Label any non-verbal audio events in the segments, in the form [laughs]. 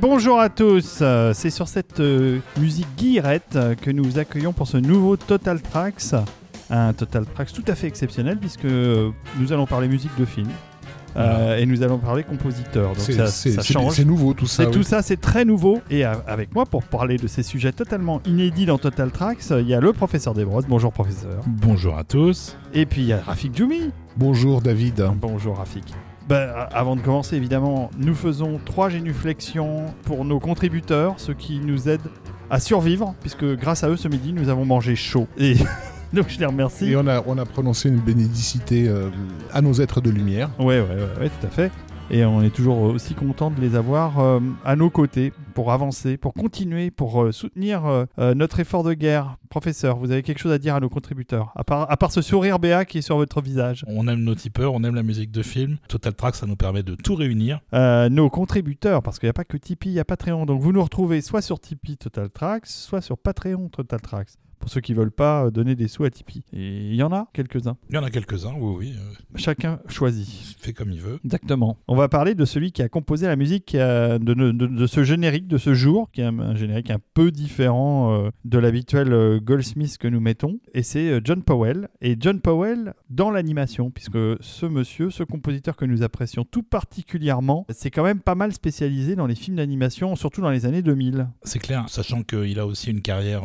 Bonjour à tous, c'est sur cette euh, musique guillerette que nous accueillons pour ce nouveau Total Tracks. Un Total Tracks tout à fait exceptionnel puisque euh, nous allons parler musique de film euh, et nous allons parler compositeur. Donc C'est- ça, change. C'est nouveau tout ça. Oui. tout ça, c'est très nouveau. Et avec moi, pour parler de ces sujets totalement inédits dans Total Tracks, il y a le professeur Desbrosses. Bonjour professeur. Bonjour à tous. Et puis il y a Rafik Djoumi. Bonjour David. Bonjour Rafik. A- avant de commencer, évidemment, nous faisons trois génuflexions pour nos contributeurs, ceux qui nous aident à survivre, puisque grâce à eux, ce midi, nous avons mangé chaud. Et [laughs] donc je les remercie. Et on a, on a prononcé une bénédicité euh, à nos êtres de lumière. Ouais, ouais, ouais, ouais, tout à fait. Et on est toujours aussi content de les avoir euh, à nos côtés pour avancer, pour continuer, pour euh, soutenir euh, notre effort de guerre. Professeur, vous avez quelque chose à dire à nos contributeurs, à part, à part ce sourire béat qui est sur votre visage. On aime nos tipeurs, on aime la musique de film. Total Track, ça nous permet de tout réunir. Nos contributeurs, parce qu'il n'y a pas que Tipeee, il y a Patreon. Donc vous nous retrouvez soit sur Tipeee Total Tracks, soit sur Patreon Total Tracks. Pour ceux qui veulent pas euh, donner des sous à Tipeee. Et il y en a quelques-uns. Il y en a quelques-uns, oui, oui. euh, Chacun choisit. il fait comme il veut. Exactement. On va parler de celui qui a composé la musique euh, de, de- de ce générique de ce jour, qui est un, un générique un peu différent de l'habituel Goldsmith que nous mettons. Et c'est John Powell. Et John Powell dans l'animation, puisque ce monsieur, ce compositeur que nous apprécions tout particulièrement, c'est quand même pas mal spécialisé dans les films d'animation, surtout dans les années 2000. C'est clair, sachant qu'il a aussi une carrière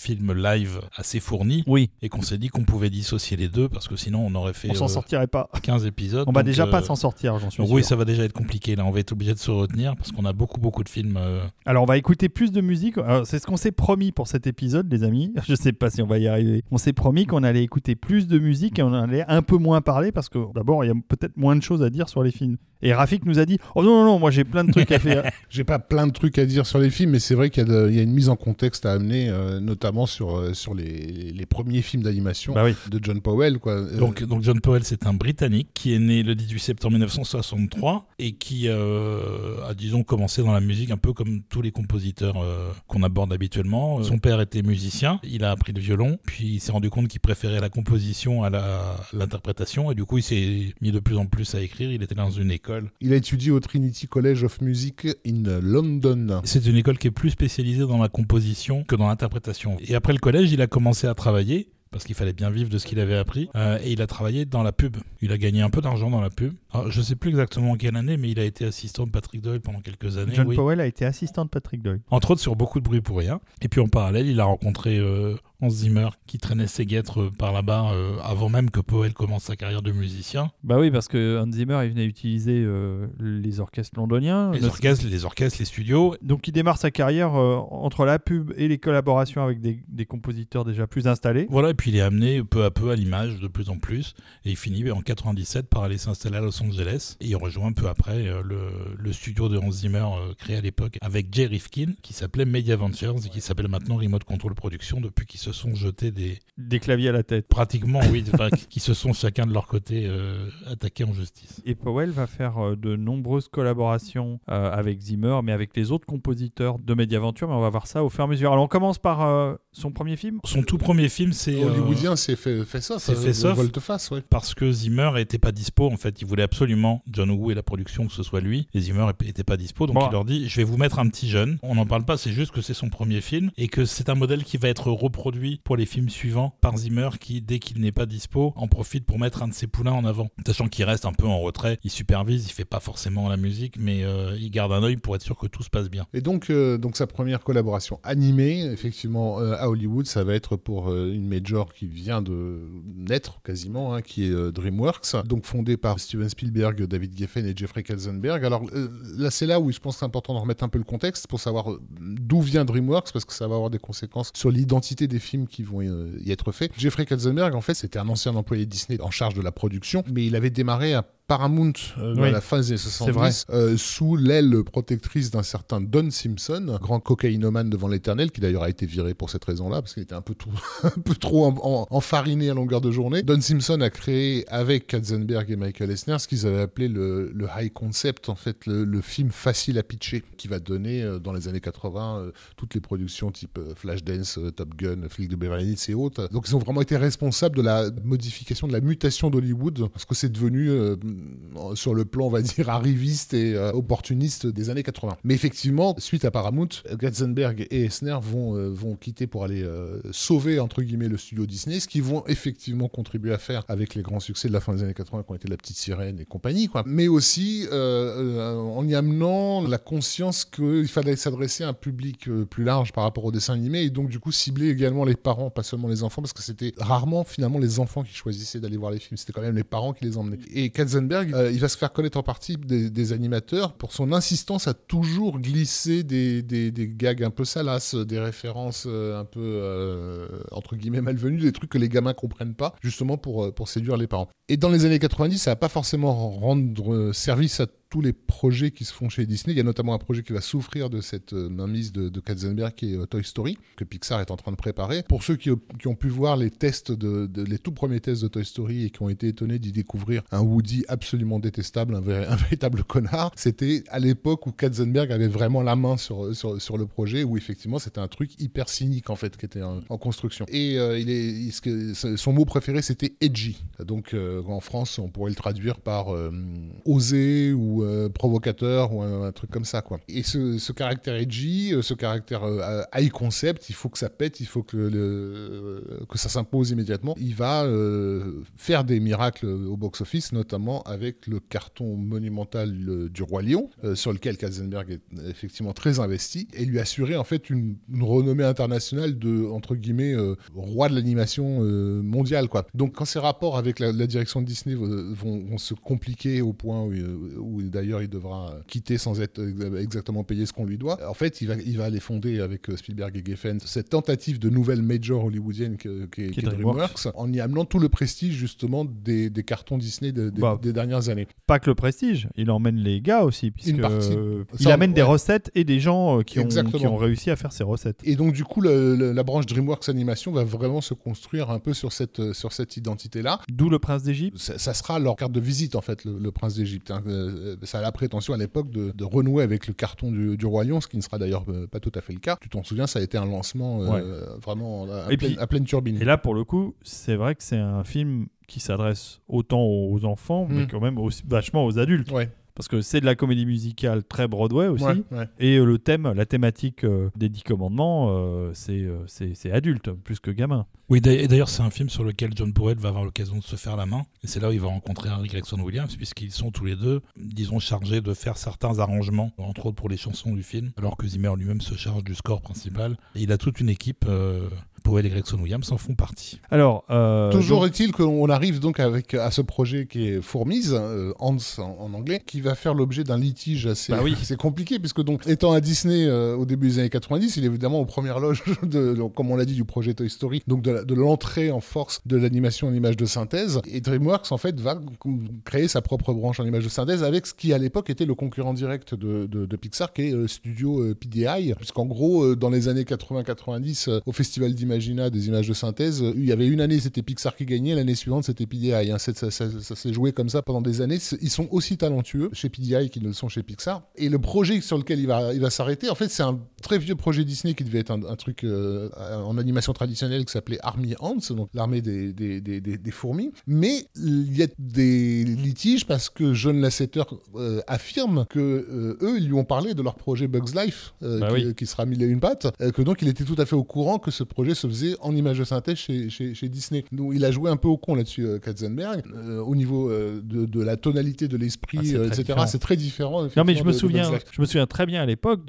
film live assez fournie Oui. et qu'on s'est dit qu'on pouvait dissocier les deux parce que sinon on aurait fait On s'en euh, sortirait pas. 15 épisodes. On va déjà euh, pas s'en sortir, j'en suis donc sûr. oui, ça va déjà être compliqué. Là, on va être obligé de se retenir parce qu'on a beaucoup, beaucoup de films. euh, Alors on va écouter plus de musique. Alors, C'est ce qu'on s'est promis pour cet épisode, les amis. [laughs] Je sais pas si on va y arriver. On s'est promis qu'on allait écouter plus de musique et on allait un peu moins parler parce que d'abord il y a peut-être moins de choses à dire sur les films. Et Rafik nous a dit Oh non, non, non, moi j'ai plein de trucs à faire. [laughs] J'ai pas plein de trucs à dire sur les films, mais c'est vrai qu'il y, a y une mise en contexte à amener, euh, notamment sur, euh, sur les, les premiers films d'animation bah oui. de John Powell. Quoi. Euh, Donc, donc John Powell, c'est un Britannique qui est né le 18 septembre 1963 et qui euh, a, disons, commencé dans la musique un peu comme tous les compositeurs euh, qu'on aborde habituellement. Son père était musicien, il a appris le violon, puis il s'est rendu compte qu'il préférait la composition à la- à l'interprétation et du coup il s'est mis de plus en plus à écrire. Il était dans une école. Il a étudié au Trinity College of Music in London. C'est une école qui est plus spécialisée dans la composition que dans l'interprétation. Et après le collège, il a commencé à travailler parce qu'il fallait bien vivre de ce qu'il avait appris. Euh, et il a travaillé dans la pub. Il a gagné un peu d'argent dans la pub. Alors, je sais plus exactement en quelle année, mais il a été assistant de Patrick Doyle pendant quelques années. John oui. Powell a été assistant de Patrick Doyle. Entre autres sur beaucoup de bruit pour rien. Et puis en parallèle, il a rencontré euh, Hans Zimmer qui traînait ses guêtres euh, par là-bas euh, avant même que Powell commence sa carrière de musicien. Bah oui, parce que Hans Zimmer il venait utiliser euh, les orchestres londoniens. Les Notre- orchestres, les orchestres, les studios. Donc il démarre sa carrière euh, entre la pub et les collaborations avec des, des compositeurs déjà plus installés. Voilà, et puis il est amené peu à peu à l'image de plus en plus. Et il finit ben, en 97 par aller s'installer à Los Angeles. Et il rejoint peu après euh, le, le studio de Hans Zimmer euh, créé à l'époque avec Jay Rifkin qui s'appelait Media Ventures et qui s'appelle maintenant Remote Control Production depuis qu'ils se sont jetés des. Des claviers à la tête. pratiquement, oui, [laughs] qui se sont chacun de leur côté euh, attaqués en justice. Et Powell va faire euh, de nombreuses collaborations euh, avec Zimmer, mais avec les autres compositeurs de Mediaventure. Mais on va voir ça au fur et à mesure. Alors on commence par euh, son premier film? Son tout premier film, c'est. euh, Hollywoodien, c'est fait, fait ça. c'est fait ça. Volte-face, ouais. parce que Zimmer était pas dispo en fait il voulait absolument John Woo et la production que ce soit lui et Zimmer était pas dispo donc Bon. il leur dit je vais vous mettre un petit jeune on n'en parle pas c'est juste que c'est son premier film et que c'est un modèle qui va être reproduit pour les films suivants par Zimmer qui dès qu'il n'est pas dispo en profite pour mettre un de ses poulains en avant. Sachant qu'il reste un peu en retrait il supervise il fait pas forcément la musique mais euh, il garde un œil pour être sûr que tout se passe bien. Et donc, euh, donc sa première collaboration animée, effectivement, euh, à Hollywood, ça va être pour une major qui vient de naître quasiment, hein, qui est DreamWorks, donc fondée par Steven Spielberg, David Geffen et Jeffrey Katzenberg. Alors là, c'est là où je pense que c'est important de remettre un peu le contexte pour savoir d'où vient DreamWorks, parce que ça va avoir des conséquences sur l'identité des films qui vont euh, y être faits. Jeffrey Katzenberg, en fait, c'était un ancien employé de Disney en charge de la production, mais il avait démarré à Paramount euh, Oui, à la fin des années 70 vrai. euh, sous l'aile protectrice d'un certain Don Simpson, grand cocaïnomane devant l'éternel, qui d'ailleurs a été viré pour cette raison-là, parce qu'il était un peu, tout, [laughs] un peu trop en- en- enfariné à longueur de journée. Don Simpson a créé avec Katzenberg et Michael Eisner ce qu'ils avaient appelé le, le high concept, en fait, le, le film facile à pitcher, qui va donner euh, dans les années 80 euh, toutes les productions type euh, Flashdance, Top Gun, Flic de Beverly Hills et autres. Donc ils ont vraiment été responsables de la modification, de la mutation d'Hollywood, parce que c'est devenu sur le plan, on va dire, arriviste et euh, opportuniste des années 80. Mais effectivement, suite à Paramount, Katzenberg et Esner vont, euh, vont quitter pour aller sauver, entre guillemets, le studio Disney, ce qu'ils vont effectivement contribuer à faire avec les grands succès de la fin des années 80 qui ont été La Petite Sirène et compagnie, quoi. Mais aussi en y amenant la conscience qu'il fallait s'adresser à un public plus large par rapport au dessin animé et donc du coup cibler également les parents, pas seulement les enfants, parce que c'était rarement finalement les enfants qui choisissaient d'aller voir les films, c'était quand même les parents qui les emmenaient. Et Katzenberg, euh, il va se faire connaître en partie des, animateurs pour son insistance à toujours glisser des, des, gags un peu salaces, des références euh, un peu euh, entre guillemets malvenues, des trucs que les gamins comprennent pas, justement pour, pour séduire les parents. Et dans les années 90, ça va pas forcément rendre service à tous les projets qui se font chez Disney. Il y a notamment un projet qui va souffrir de cette euh, mainmise de, Katzenberg qui est euh, Toy Story, que Pixar est en train de préparer. Pour ceux qui, ont pu voir les tests, de, les tout premiers tests de Toy Story et qui ont été étonnés d'y découvrir un Woody absolument détestable, un, [laughs] véritable connard, c'était à l'époque où Katzenberg avait vraiment la main sur, sur, le projet, où effectivement c'était un truc hyper cynique en fait qui était en, construction. Et euh, il est, son mot préféré c'était edgy. Donc en France on pourrait le traduire par oser ou euh, provocateur ou un, truc comme ça quoi. Et ce, caractère edgy, euh, ce caractère euh, high concept, il faut que ça pète, il faut que que ça s'impose immédiatement. Il va faire des miracles au box office, notamment avec le carton monumental du roi lion, sur lequel Katzenberg est effectivement très investi, et lui assurer en fait une, renommée internationale de entre guillemets roi de l'animation mondiale quoi. Donc quand ces rapports avec la, direction de Disney vont, se compliquer au point où, où d'ailleurs il devra quitter sans être exactement payé ce qu'on lui doit. En fait, il va, il va aller fonder avec euh, Spielberg et Geffen cette tentative de nouvelle major hollywoodienne qui est, DreamWorks, en y amenant tout le prestige justement des, des cartons Disney bah, des dernières années. Pas que le prestige, il emmène les gars aussi, puisque il amène des recettes et des gens euh, qui ont, qui ont, réussi à faire ces recettes. Et donc du coup, la branche DreamWorks Animation va vraiment se construire un peu sur cette, sur cette identité-là. D'où le Prince d'Égypte ça, sera leur carte de visite en fait, le, Prince d'Égypte. Hein. Euh, ça a la prétention à l'époque de, renouer avec le carton du, du, Roi Lion, ce qui ne sera d'ailleurs euh, pas tout à fait le cas. Tu t'en souviens, ça a été un lancement euh, vraiment à, pleine, turbine. Et là, pour le coup, c'est vrai que c'est un film qui s'adresse autant aux enfants, mais hmm. quand même vachement aux adultes. Ouais parce que c'est de la comédie musicale très Broadway aussi. Et euh, le thème, la thématique euh, des Dix Commandements, euh, c'est adulte plus que gamin. Oui, et d'ailleurs, c'est un film sur lequel John Powell va avoir l'occasion de se faire la main. Et c'est là où il va rencontrer Harry Gregson Williams, puisqu'ils sont tous les deux, disons, chargés de faire certains arrangements, entre autres pour les chansons du film, alors que Zimmer lui-même se charge du score principal. Et il a toute une équipe Powell et Gregson Williams en font partie. Alors, euh, toujours est-il qu'on arrive donc avec à ce projet qui est Fourmise, euh, Hans en, anglais, qui va faire l'objet d'un litige assez, bah oui. [laughs] c'est compliqué puisque donc étant à Disney euh, au début des années 90, il est évidemment aux premières loges [laughs] de, comme on l'a dit, du projet Toy Story, donc de, l'entrée en force de l'animation en image de synthèse. Et DreamWorks en fait va créer sa propre branche en image de synthèse avec ce qui à l'époque était le concurrent direct de, de Pixar, qui est Studio PDI, puisqu'en gros dans les années 80-90 au festival d'image Imagina, des images de synthèse. Il y avait une année, c'était Pixar qui gagnait, l'année suivante, c'était PDI. Hein. Ça, s'est joué comme ça pendant des années. Ils sont aussi talentueux chez PDI qu'ils ne le sont chez Pixar. Et le projet sur lequel il va, il va s'arrêter, en fait, c'est un très vieux projet Disney qui devait être un, truc euh, en animation traditionnelle qui s'appelait Army Ants, donc l'armée des, des, des, des, fourmis. Mais il y a des litiges parce que John Lasseter euh, affirme que euh, eux, ils lui ont parlé de leur projet Bugs Life, bah qui, qui, sera mille et une pattes, que donc il était tout à fait au courant que ce projet se faisait en image de synthèse chez, chez, Disney. Donc il a joué un peu au con là-dessus, euh, Katzenberg. Euh, au niveau euh, de, de, la tonalité de l'esprit, ah, etc., c'est très différent. Non, mais je me, souviens, je me souviens très bien à l'époque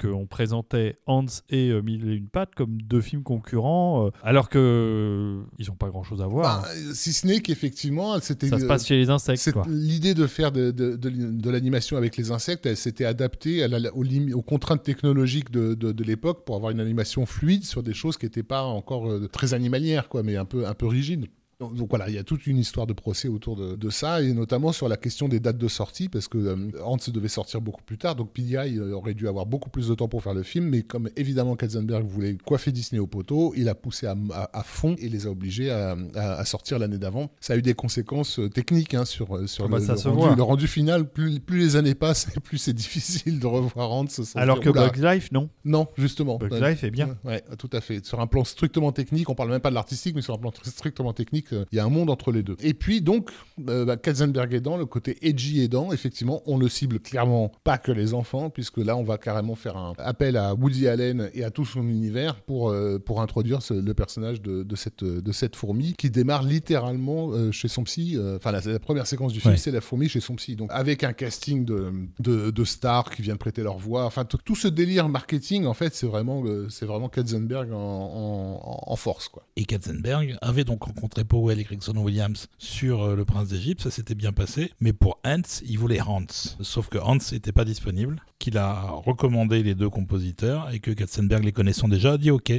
qu'on présentait Hans et Mille et une pattes comme deux films concurrents, alors que ils n'ont pas grand-chose à voir. Bah, si ce n'est qu'effectivement, c'était. Ça se passe chez les insectes. L'idée de faire de, de, de l'animation avec les insectes, elle s'était adaptée à aux, aux, contraintes technologiques de, l'époque pour avoir une animation fluide sur des choses qui n'étaient pas encore euh, très animalière, quoi, mais un peu, un peu rigide. Donc, voilà, il y a toute une histoire de procès autour de, ça, et notamment sur la question des dates de sortie, parce que euh, Hans devait sortir beaucoup plus tard, donc PDI euh, aurait dû avoir beaucoup plus de temps pour faire le film, mais comme évidemment Katzenberg voulait coiffer Disney au poteau, il a poussé à, fond et les a obligés à, sortir l'année d'avant. Ça a eu des conséquences techniques hein, sur, sur bah, le, rendu, le, rendu, final. Plus, plus, les années passent, plus c'est [laughs] difficile de revoir Hans. Alors que Bugs Life, non Non, justement. Bugs Life est bien. Ouais, tout à fait. Sur un plan strictement technique, on parle même pas de l'artistique, mais sur un plan strictement technique, Il y a un monde entre les deux. Et puis donc, euh, bah, Katzenberg aidant, le côté edgy aidant, effectivement, on ne cible clairement pas que les enfants, puisque là, on va carrément faire un appel à Woody Allen et à tout son univers pour, euh, pour introduire le personnage de, de, cette, de cette fourmi qui démarre littéralement euh, chez son psy. Enfin, la, la, première séquence du film, c'est la fourmi chez son psy. Donc, avec un casting de, de, de stars qui viennent prêter leur voix. Enfin, tout ce délire marketing, en fait, c'est vraiment, c'est vraiment Katzenberg en, en, en, force. Quoi. Et Katzenberg avait donc rencontré Et Gregson Williams sur Le Prince d'Égypte, ça s'était bien passé. Mais pour Hans, il voulait Hans. Sauf que Hans n'était pas disponible, qu'il a recommandé les deux compositeurs et que Katzenberg, les connaissant déjà, a dit OK,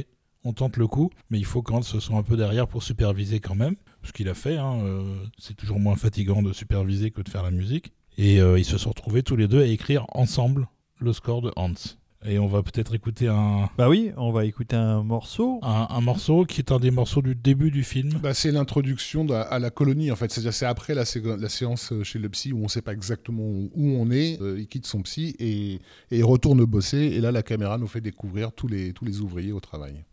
on tente le coup, mais il faut qu'Hans soit un peu derrière pour superviser quand même. Ce qu'il a fait, hein, euh, c'est toujours moins fatigant de superviser que de faire la musique. Et euh, ils se sont retrouvés tous les deux à écrire ensemble le score de Hans. Et on va peut-être écouter un. Bah oui, on va écouter un morceau. Un, morceau qui est un des morceaux du début du film. Bah, c'est l'introduction à la colonie en fait. C'est-à-dire c'est après la, la, séance chez le psy où on ne sait pas exactement où on est. Euh, il quitte son psy et, et, il retourne bosser. Et là, la caméra nous fait découvrir tous les, tous les ouvriers au travail.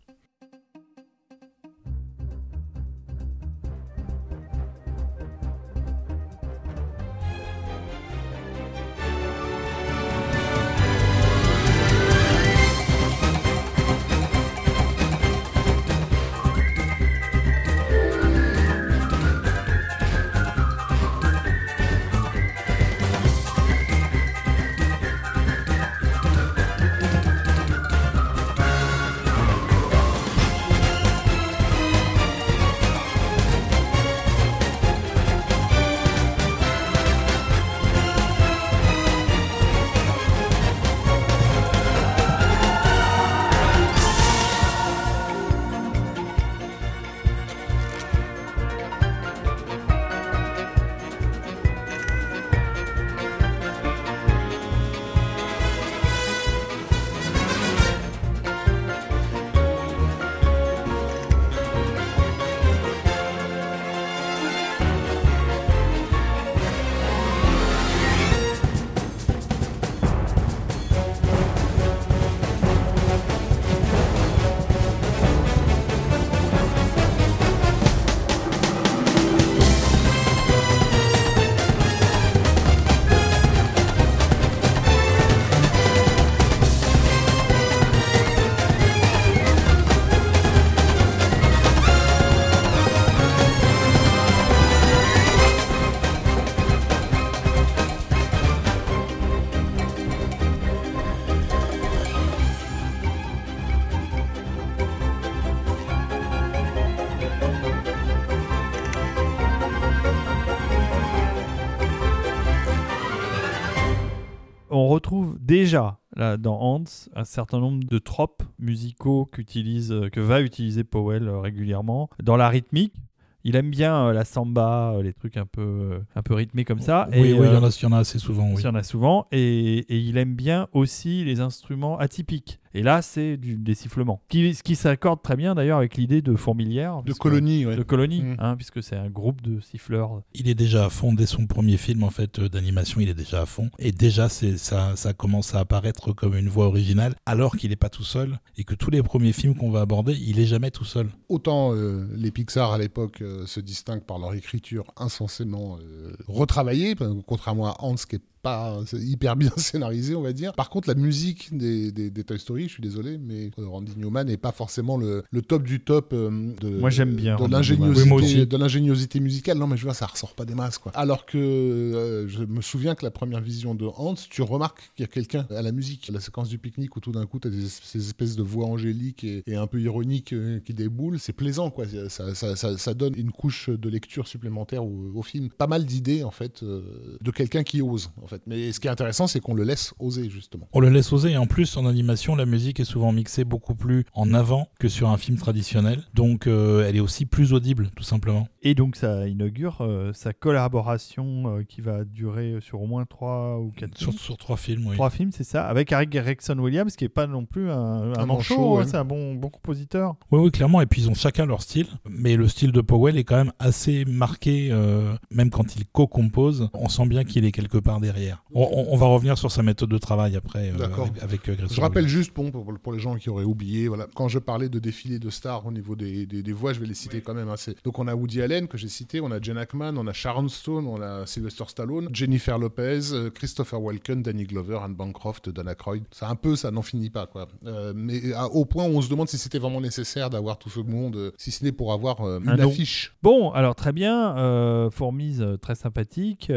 Déjà là, dans Hans un certain nombre de tropes musicaux qu'utilise, euh, que va utiliser Powell euh, régulièrement dans la rythmique. Il aime bien euh, la samba, les trucs un peu, un peu rythmés comme ça. Oui, et, oui, il, y en a, il y en a assez souvent. Il y en a souvent. Et, et, il aime bien aussi les instruments atypiques. Et là, c'est des sifflements. Qui, ce qui s'accorde très bien d'ailleurs avec l'idée de fourmilière. De colonie, De colonie, mm. hein, puisque c'est un groupe de siffleurs. Il est déjà à fond dès son premier film en fait euh, d'animation, il est déjà à fond. Et déjà, ça, ça commence à apparaître comme une voix originale, alors qu'il n'est pas tout seul. Et que tous les premiers films qu'on va aborder, il est jamais tout seul. Autant euh, les Pixar à l'époque euh, se distinguent par leur écriture insensément retravaillée, contrairement à Hans qui est pas hyper bien [laughs] scénarisé, on va dire. Par contre, la musique des, des, Toy Story, je suis désolé, mais euh, Randy Newman n'est pas forcément le, le, top du top euh, de, Moi, j'aime bien. De l'ingéniosité, de l'ingéniosité musicale. Non, mais je vois, ça ressort pas des masses, quoi. Alors que euh, je me souviens que la première vision de Hans, tu remarques qu'il y a quelqu'un à la musique. La séquence du pique-nique où tout d'un coup, tu as des, ces espèces de voix angéliques et, un peu ironiques qui déboulent. C'est plaisant, quoi. Ça, ça, ça, donne une couche de lecture supplémentaire au, au film. Pas mal d'idées, en fait, de quelqu'un qui ose, en fait. Mais ce qui est intéressant, c'est qu'on le laisse oser, justement. On le laisse oser, et en plus, en animation, la musique est souvent mixée beaucoup plus en avant que sur un film traditionnel. Donc, euh, elle est aussi plus audible, tout simplement. Et donc, ça inaugure euh, sa collaboration euh, qui va durer sur au moins 3 ou 4 sur, Sur 3 films, oui. 3 films, c'est ça, avec Eric Gregson Williams, qui n'est pas non plus un, un, manchot, hein, c'est un bon, bon compositeur. Oui, oui, clairement. Et puis, ils ont chacun leur style. Mais le style de Powell est quand même assez marqué, même quand il co-compose. On sent bien qu'il est quelque part derrière derrière. On, on- on va revenir sur sa méthode de travail après euh, D'accord. avec, avec, euh, Je rappelle juste, bon, pour, pour les gens qui auraient oublié, voilà, quand je parlais de défilé de stars au niveau des, des- des voix, je vais les citer quand même. hein, donc on a Woody Allen que j'ai cité, on a Jen Ackman, on a Sharon Stone, on a Sylvester Stallone, Jennifer Lopez, euh, Christopher Walken, Danny Glover, Anne Bancroft, Dana Aykroyd. C'est un peu, ça n'en finit pas quoi. Euh, mais à- au point où on se demande si c'était vraiment nécessaire d'avoir tout ce monde, euh, si ce n'est pour avoir euh, Un une nom. affiche. Bon, alors très bien, euh, Fourmise, très sympathique.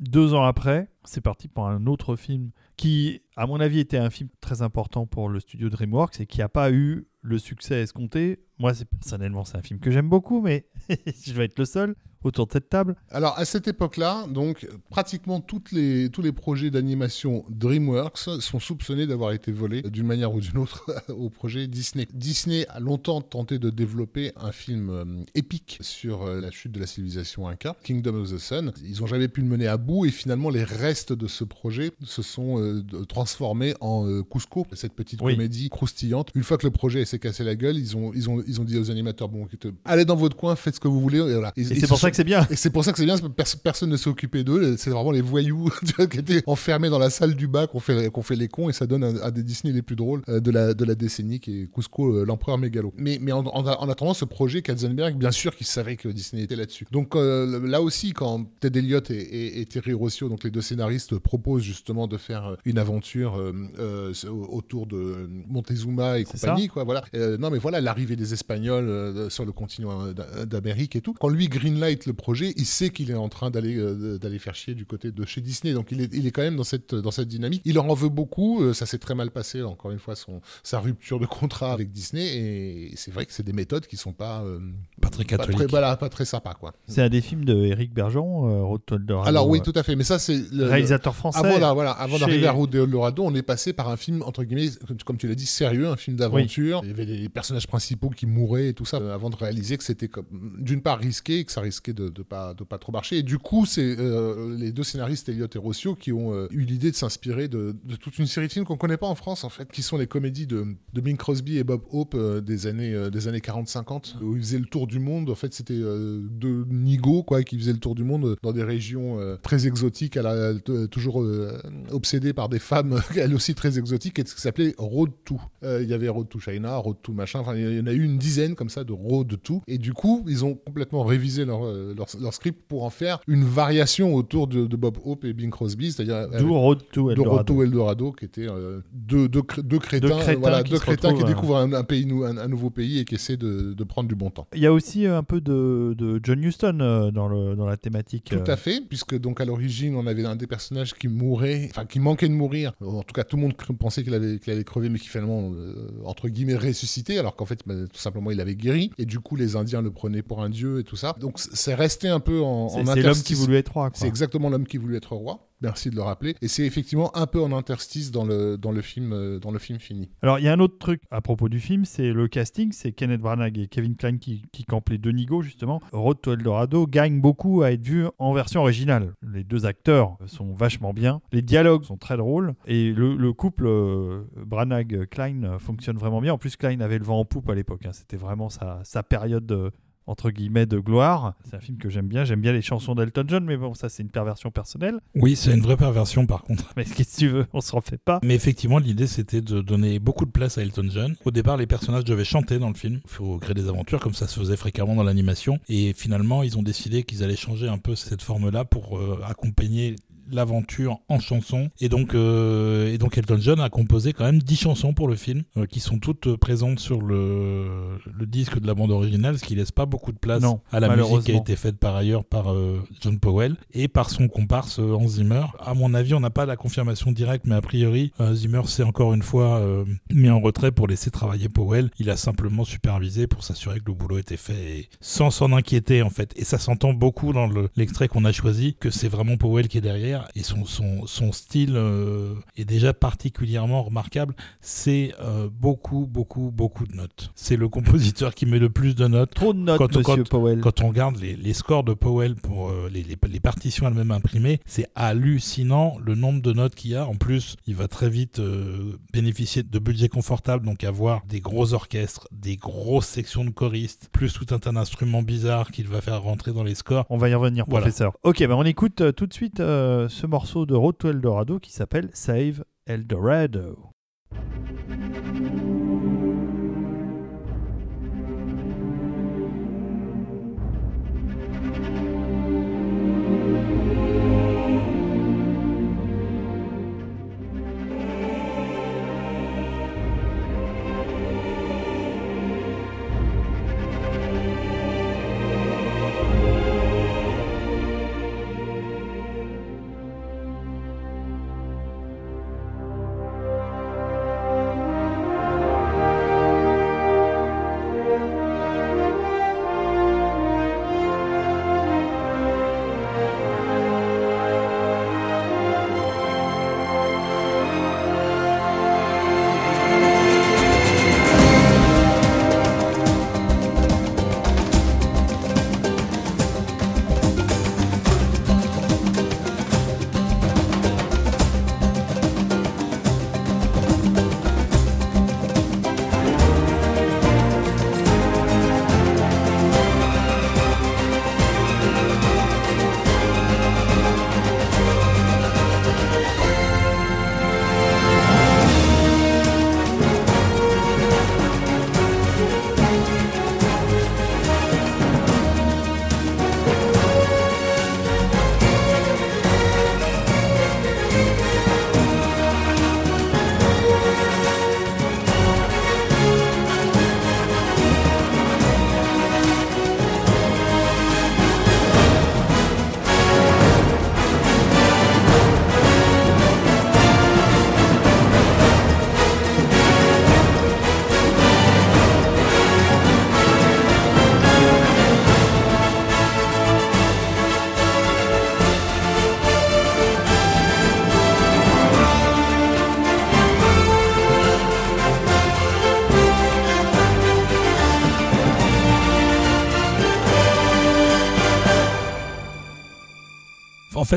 Deux ans après, c'est parti pour un autre film qui, à mon avis, était un film très important pour le studio DreamWorks et qui n'a pas eu le succès escompté. Moi, personnellement, c'est un film que j'aime beaucoup, mais [laughs] je vais être le seul autour de cette table. Alors à cette époque-là, donc pratiquement toutes les, tous les projets d'animation DreamWorks sont soupçonnés d'avoir été volés euh, d'une manière ou d'une autre [laughs] au projet Disney. Disney a longtemps tenté de développer un film euh, épique sur euh, la chute de la civilisation Inca, Kingdom of the Sun. Ils n'ont jamais pu le mener à bout et finalement les restes de ce projet se sont euh, transformés en Cusco, cette petite Oui. comédie croustillante. Une fois que le projet s'est cassé la gueule, ils ont, ils ont, ils ont dit aux animateurs bon, allez dans votre coin, faites ce que vous voulez. Et, voilà. Et c'est pour ça que c'est bien. et c'est pour ça que c'est bien, personne ne s'est occupé d'eux. C'est vraiment les voyous [laughs] qui étaient enfermés dans la salle du bas qu'on fait, qu'on fait les cons et ça donne un, un des Disney les plus drôles euh, de, la, de la décennie qui est Cusco, euh, l'empereur mégalo. Mais, mais en, en- en attendant, ce projet, Katzenberg, bien sûr qu'il savait que Disney était là-dessus. Donc euh, là aussi, quand Ted Elliott et, et- et Terry Rossio, donc les deux scénaristes, proposent justement de faire une aventure euh, euh, autour de Montezuma et compagnie, quoi, voilà. Euh, non, mais voilà, l'arrivée des Espagnols euh, sur le continent d'A- d'Amérique et tout. Quand lui greenlight le projet, il sait qu'il est en train d'aller euh, d'aller faire chier du côté de chez Disney. Donc il est, il est quand même dans cette, dans cette dynamique. Il en veut beaucoup. euh, ça s'est très mal passé, encore une fois, son, sa rupture de contrat avec Disney. Et c'est vrai que c'est des méthodes qui sont pas, euh, Pas très pas catholique. très, voilà, pas très sympas, quoi. C'est un des films de Eric Bergeron, euh, Road to Eldorado, Alors oui, tout à fait. Mais ça, c'est le- réalisateur français. Avant, là, voilà, avant chez- d'arriver à Route de Eldorado, on est passé par un film, entre guillemets, comme tu l'as dit, sérieux, un film d'aventure. Il y avait des personnages principaux qui mouraient et tout ça, euh, avant de réaliser que c'était comme- d'une part risqué et que ça risquait de, de pas, de pas trop marcher. Et du coup, c'est euh, les deux scénaristes, Elliot et Rossio, qui ont euh, eu l'idée de s'inspirer de, toute une série de films qu'on connaît pas en France, en fait, qui sont les comédies de, de Bing Crosby et Bob Hope euh, des années, des années 40-50, où ils faisaient le tour du monde. En fait, c'était deux nigauds, quoi, qui faisaient le tour du monde dans des régions très exotiques, toujours obsédées par des femmes, [laughs] elles aussi très exotiques, et ce qui s'appelait Road to. Il y avait Road to China, Road to machin, enfin, il y en a eu une dizaine comme ça de Road to. Et du coup, ils ont complètement révisé leur, leur, leur script pour en faire une variation autour de, de Bob Hope et Bing Crosby, c'est-à-dire D'où Road to Eldorado. qui étaient euh, deux, deux, cré- deux crétins, Deux crétins voilà, qui deux crétins qui euh, découvrent un, un pays, un, un nouveau pays et qui essaient de, de prendre du bon temps. Il y a aussi euh, un peu de, de John Huston dans, le, dans la thématique. Tout à fait, puisque donc à l'origine, on avait un des personnages qui mourait, enfin qui manquait de mourir. En tout cas, tout le monde pensait qu'il avait, qu'il allait crever, mais qui finalement, euh, entre guillemets, ressuscité, alors qu'en fait, bah, tout simplement, il avait guéri. Et du coup, les Indiens le prenaient pour un dieu et tout ça. Donc, c'est resté un peu en, en c'est l'homme qui voulait être roi. C'est exactement l'homme qui voulait être roi. Merci de le rappeler. Et c'est effectivement un peu en interstice dans le, dans le, film, euh, dans le film fini. Alors, il y a un autre truc à propos du film, c'est le casting. C'est Kenneth Branagh et Kevin Kline qui, qui campent les deux nigauds, justement. Road to Eldorado gagne beaucoup à être vu en version originale. Les deux acteurs sont vachement bien. Les dialogues sont très drôles. Et le, le couple euh, Branagh-Klein euh, fonctionne vraiment bien. En plus, Klein avait le vent en poupe à l'époque. hein. C'était vraiment sa, sa période. Entre guillemets de gloire. C'est un film que j'aime bien. J'aime bien les chansons d'Elton John, mais bon, ça c'est une perversion personnelle. Oui, c'est une vraie perversion par contre. [laughs] Mais qu'est-ce que tu veux On s'en fait pas. Mais effectivement, l'idée c'était de donner beaucoup de place à Elton John. Au départ, les personnages devaient chanter dans le film, au gré des aventures, comme ça se faisait fréquemment dans l'animation. Et finalement, ils ont décidé qu'ils allaient changer un peu cette forme-là pour euh, accompagner l'aventure en chanson. Et donc euh, et donc Elton John a composé quand même 10 chansons pour le film euh, qui sont toutes présentes sur le, le disque de la bande originale ce qui laisse pas beaucoup de place Non, à la musique qui a été faite par ailleurs par euh, John Powell et par son comparse Hans Zimmer. À mon avis on n'a pas la confirmation directe mais a priori Zimmer s'est encore une fois mis en retrait pour laisser travailler Powell. Il a simplement supervisé pour s'assurer que le boulot était fait et sans s'en inquiéter en fait. Et ça s'entend beaucoup dans le- l'extrait qu'on a choisi que c'est vraiment Powell qui est derrière et son, son, son style euh, est déjà particulièrement remarquable c'est euh, beaucoup beaucoup beaucoup de notes c'est le compositeur qui met le plus de notes Trop de notes, Quand- monsieur quand- Powell. quand on regarde les, les scores de Powell pour euh, les, les- les partitions elles-mêmes imprimées, c'est hallucinant le nombre de notes qu'il y a. En plus, il va très vite bénéficier de budgets confortables, donc avoir des gros orchestres, des grosses sections de choristes, plus tout un tas d'instruments bizarres qu'il va faire rentrer dans les scores. On va y revenir, Voilà. professeur. Ok, bah on écoute tout de suite euh, ce morceau de Road to Eldorado qui s'appelle Save Eldorado.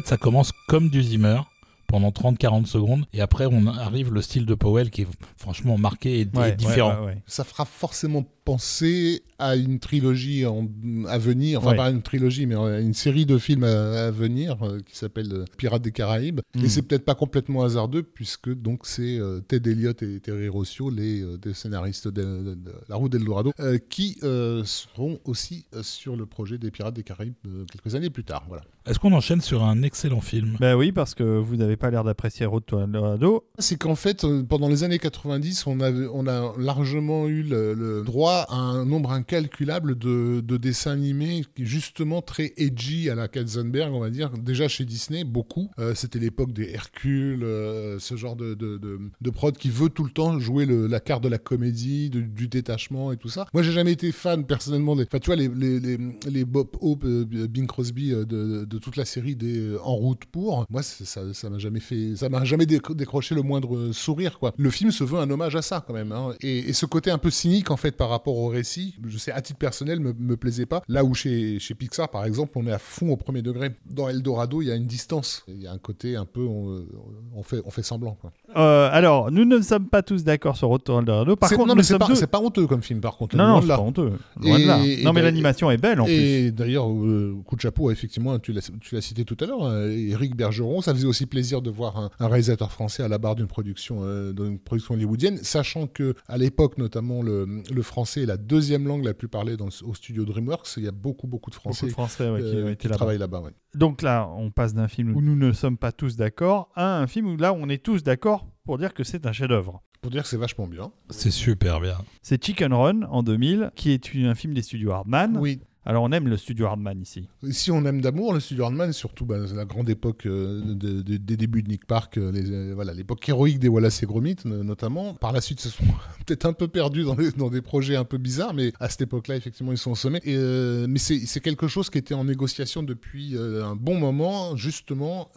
Fait, ça commence comme du Zimmer pendant 30-40 secondes et après on arrive le style de Powell qui est franchement marqué et, différent. ouais, ouais, ouais. Ça fera forcément penser à une trilogie en- à venir, enfin Ouais. pas une trilogie, mais à une série de films à, à venir euh, qui s'appelle euh, Pirates des Caraïbes. Et c'est peut-être pas complètement hasardeux puisque donc c'est euh, Ted Elliott et Terry Rossio, les euh, des scénaristes de, de- de La Route d'Eldorado, euh, qui euh, seront aussi euh, sur le projet des Pirates des Caraïbes euh, quelques années plus tard. Voilà. Est-ce qu'on enchaîne sur un excellent film? Ben oui, parce que vous n'avez pas l'air d'apprécier Road to Eldorado. C'est qu'en fait, euh, pendant les années 90, on, avait, on a largement eu le, le droit à un nombre incalculable de, de dessins animés, qui, justement très edgy à la Katzenberg, on va dire. Déjà chez Disney, beaucoup. Euh, C'était l'époque des Hercule, euh, ce genre de, de, de, de prod qui veut tout le temps jouer le- la carte de la comédie, de- du détachement et tout ça. Moi, j'ai jamais été fan personnellement des. Enfin, tu vois, les, les, les, les Bob Hope, euh, Bing Crosby euh, de, de toute la série des euh, En route pour. Moi, ça ça m'a jamais fait. Ça m'a jamais décro- décroché le moindre euh, sourire, quoi. Le film se veut un hommage à ça, quand même. hein. Et, et ce côté un peu cynique, en fait, par rapport au récit, je sais, à titre personnel, me, me plaisait pas. Là où chez, chez Pixar, par exemple, on est à fond au premier degré. Dans Eldorado, il y a une distance. Il y a un côté un peu. On, on fait, on fait semblant, quoi. Euh, alors, nous ne sommes pas tous d'accord sur to Eldorado. Par contre, non, mais c'est pas, deux- c'est pas honteux comme film, par contre. Non, non, c'est pas honteux. Loin Et- de là. et Non, mais l'animation est belle en plus. Et d'ailleurs, euh, coup de chapeau, effectivement, tu l'as tu l'as cité tout à l'heure, euh, Eric Bergeron, ça faisait aussi plaisir de voir un, un réalisateur français à la barre d'une production, euh, d'une production hollywoodienne, sachant que à l'époque, notamment, le, le français est la deuxième langue la plus parlée dans le- au studio DreamWorks. Il y a beaucoup, beaucoup de Beaucoup Français de Français ouais, qui euh, ont qui été là travaillent là-bas. ouais. Donc là, on passe d'un film où nous ne sommes pas tous d'accord à un film où là, on est tous d'accord pour dire que c'est un chef-d'œuvre. Pour dire que c'est vachement bien. C'est super bien. C'est Chicken Run en 2000, qui est une- un film des studios Hardman. Oui. Alors on aime le studio Hardman ici. Si on aime d'amour, le studio Hardman, surtout bah, la grande époque euh, de- de- des débuts de Nick Park, euh, euh, voilà, l'époque héroïque des Wallace et Gromit no- notamment. Par la suite, ils se sont [laughs] peut-être un peu perdus dans, dans des projets un peu bizarres, mais à cette époque-là, effectivement, ils sont au sommet. Et, mais c'est quelque chose qui était en négociation depuis un bon moment, justement,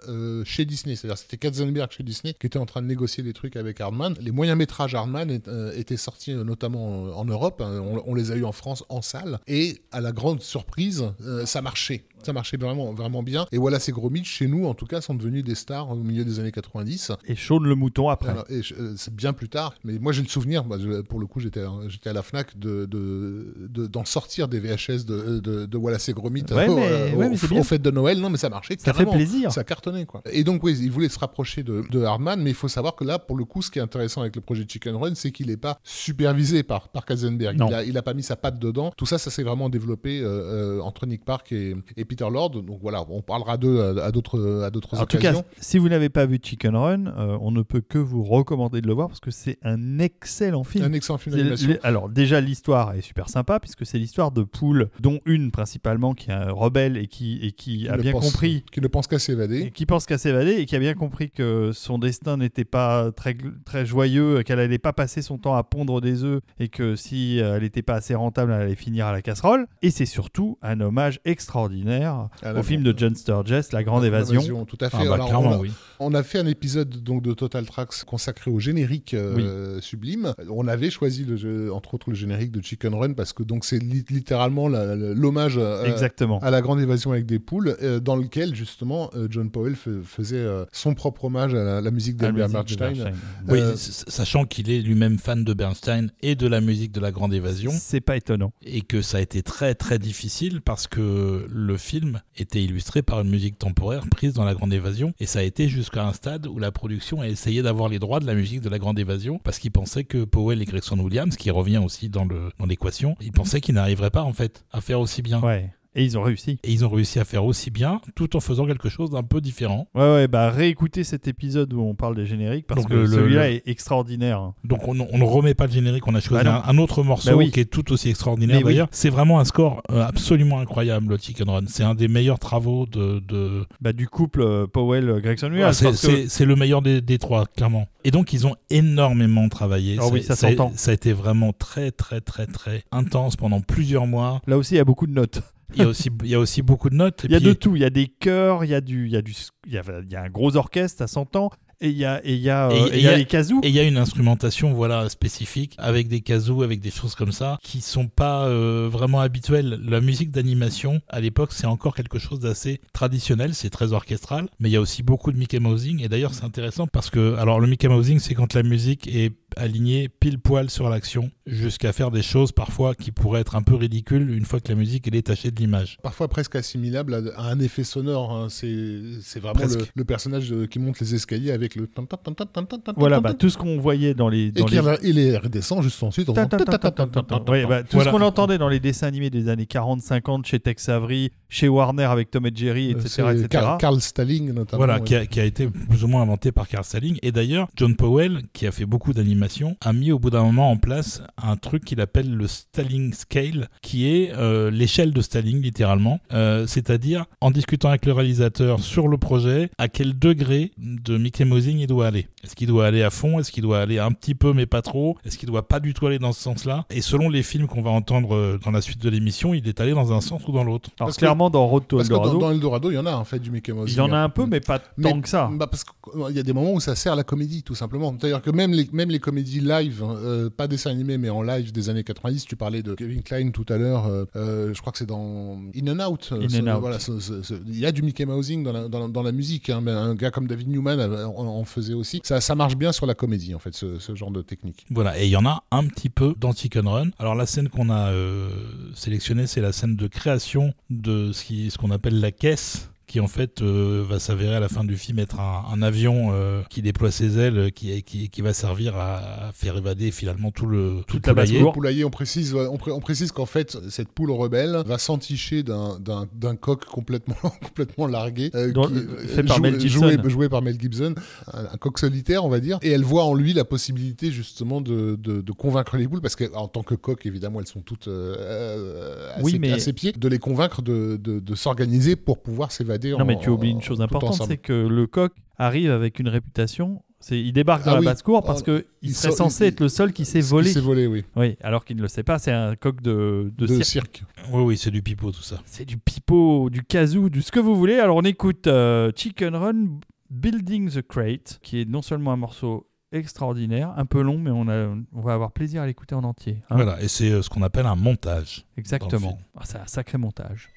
chez Disney. C'est-à-dire c'était Katzenberg chez Disney qui était en train de négocier des trucs avec Hardman. Les moyens métrages Hardman étaient sortis notamment en Europe. hein. on, on les a eu en France en salle. Et à la grande surprise, euh, ça marchait. Ça marchait vraiment, vraiment bien. Et voilà, ces gros chez nous, en tout cas, sont devenus des stars au milieu des années 90. Et Shaun le mouton après. Alors, et je- euh, c'est bien plus tard. Mais moi, j'ai le souvenir, bah, je- pour le coup, j'étais à- j'étais à la Fnac de de- de- d'en sortir des VHS de, de, de Wallace et Gromit Ouais, au, mais- euh, ouais, au- mais c'est aux bien. fêtes de Noël. Non, mais ça marchait. Ça fait plaisir. Ça cartonnait, quoi. Et donc, oui, il voulait se rapprocher de, de Hardman, mais il faut savoir que là, pour le coup, ce qui est intéressant avec le projet Chicken Run, c'est qu'il n'est pas supervisé par, par Katzenberg. Non. Il a, il a pas mis sa patte dedans. Tout ça, ça s'est vraiment développé euh, euh, entre Nick Park et, et Peter Lord. Donc voilà, on parlera d'eux à, d'autres à d'autres En tout cas, occasions. si vous n'avez pas vu Chicken Run, euh, on ne peut que vous recommander de le voir parce que c'est un excellent film. un excellent film d'animation. alors déjà l'histoire est super sympa puisque c'est l'histoire de poules dont une principalement qui est un rebelle et qui, et qui, a bien pense- compris Qui ne pense qu'à s'évader. qui pense qu'à s'évader et qui a bien compris que son destin n'était pas très, très joyeux, qu'elle n'allait pas passer son temps à pondre des œufs et que si elle n'était pas assez rentable, elle allait finir à la casserole. Et c'est surtout un hommage extraordinaire Au film de John Sturges, La Grande Évasion. Tout à fait. Ah bah, Alors, clairement, on, a, oui. on a fait un épisode donc de Total Tracks consacré au générique euh, sublime. On avait choisi le jeu- entre autres le générique de Chicken Run parce que donc c'est li- littéralement l'hommage à, Exactement. à la grande évasion avec des poules, euh, dans lequel justement euh, John Powell faisait euh, son propre hommage à la, la musique d'Albert de Bernstein. Oui, Euh, sachant qu'il est lui-même fan de Bernstein et de la musique de la Grande Évasion, C'est pas étonnant. et que ça a été très très difficile parce que le film était illustré par une musique temporaire prise dans la Grande Évasion, et ça a été jusqu'à un stade où la production a essayé d'avoir les droits de la musique de la Grande Évasion parce qu'ils pensaient que Powell et Gregson Williams, qui revient aussi dans le dans l'équation, ils pensaient qu'ils n'arriveraient pas en fait à faire aussi bien. Et ils ont réussi. Et ils ont réussi à faire aussi bien tout en faisant quelque chose d'un peu différent. Ouais, ouais, bah réécoutez cet épisode où on parle des génériques parce Donc, que celui-là le- est extraordinaire. Donc on, on ne remet pas le générique, on a choisi Bah un, un autre morceau Bah oui. qui est tout aussi extraordinaire Mais oui. d'ailleurs. C'est vraiment un score euh, absolument incroyable, le Chicken Run. C'est un des meilleurs travaux de... de... Bah, du couple euh, Powell-Gregson Voilà, Williams. c'est que- le meilleur des, des trois, clairement. Et donc ils ont énormément travaillé. Ah oui, ça s'entend. Ça a été vraiment très très très très intense pendant plusieurs mois. Là aussi, il y a beaucoup de notes. Il y a aussi, il y a aussi beaucoup de notes. Il y a puis- de tout. Il y a des chœurs, il y a du, il y a du, il y a, il y a un gros orchestre, ça s'entend. Et il y a, et il y a, euh, Et- et y a les kazoo. Et il y a une instrumentation voilà spécifique avec des kazoo, avec des choses comme ça qui sont pas euh, vraiment habituelles. La musique d'animation à l'époque c'est encore quelque chose d'assez traditionnel, c'est très orchestral, mais il y a aussi beaucoup de Mickey Mousing et d'ailleurs c'est intéressant parce que alors le Mickey Mousing c'est quand la musique est aligné pile poil sur l'action, jusqu'à faire des choses parfois qui pourraient être un peu ridicules une fois que la musique est détachée de l'image. Parfois presque assimilable à, un effet sonore. Hein. C'est, vraiment le, personnage euh, qui monte les escaliers avec le. Voilà, tout ce qu'on voyait dans les. Et redescend juste ensuite. Tout ce qu'on entendait dans les dessins animés des années 40-50 chez Tex Avery, chez Warner avec Tom et Jerry, etc. C'est etc. Carl, Carl Stalling notamment. Voilà, ouais. qui, a, qui a été plus ou moins inventé par Carl Stalling. Et d'ailleurs, John Powell, qui a fait beaucoup d'animation, a mis au bout d'un moment en place un truc qu'il appelle le Stalling Scale, qui est euh, l'échelle de Stalling, littéralement. Euh, C'est-à-dire, en discutant avec le réalisateur sur le projet, à quel degré de Mickey Mousing il doit aller. Est-ce qu'il doit aller à fond? Est-ce qu'il doit aller un petit peu, mais pas trop? Est-ce qu'il doit pas du tout aller dans ce sens-là? Et selon les films qu'on va entendre euh, dans la suite de l'émission, il est allé dans un sens ou dans l'autre. Alors Parce dans Road to Parce que dans, Eldorado, dans Eldorado, il y en a en fait du Mickey Mouse. il y en a un peu, mais pas Mais- tant que ça. Bah parce qu'il y a des moments où ça sert la comédie, tout simplement. C'est-à-dire que même les, même les comédies live, euh, pas dessin animé, mais en live des années 90, tu parlais de Kevin Klein tout à l'heure, euh, euh, je crois que c'est dans In and Out. euh, In ce- and Out. Voilà, ce- ce- ce- il y a du Mickey Mousing dans la, dans la, dans la musique. hein, mais un gars comme David Newman euh, en, en faisait aussi. Ça, ça marche bien sur la comédie, en fait, ce, ce genre de technique. Voilà, et il y en a un petit peu dans Chicken Run. Alors la scène qu'on a euh, sélectionnée, c'est la scène de création de ce qu'on appelle la caisse qui en fait euh, va s'avérer à la fin du film être un, un avion euh, qui déploie ses ailes, euh, qui, qui, qui va servir à, à faire évader finalement tout le tout Toute le la poulailler. Poulailler, on précise, on, pré- on précise qu'en fait, cette poule rebelle va s'enticher d'un- coq complètement, [laughs] complètement largué. euh, Dont- fait par joué, Mel Gibson. Joué, joué par Mel Gibson, un, un coq solitaire, on va dire. Et elle voit en lui la possibilité justement de, de, de convaincre les poules, parce qu'en tant que coq, évidemment, elles sont toutes à, Oui, ses, mais- à ses pieds, de les convaincre de, de, de s'organiser pour pouvoir s'évader. Non, en- mais tu oublies une chose importante, c'est que le coq arrive avec une réputation. C'est, il débarque dans Ah la oui. basse-cour parce Oh, que il il serait sort- censé il- être le seul qui s'est Ce qui volé. s'est volé, oui. Oui, alors qu'il ne le sait pas, c'est un coq de, de De, cirque. cirque. Oui, oui, c'est du pipeau tout ça. C'est du pipeau, du kazoo, du ce que vous voulez. Alors on écoute euh, Chicken Run Building the Crate, qui est non seulement un morceau extraordinaire, un peu long, mais on, a, on va avoir plaisir à l'écouter en entier. hein. Voilà, et c'est euh, ce qu'on appelle un montage. Exactement. Ah, c'est un sacré montage.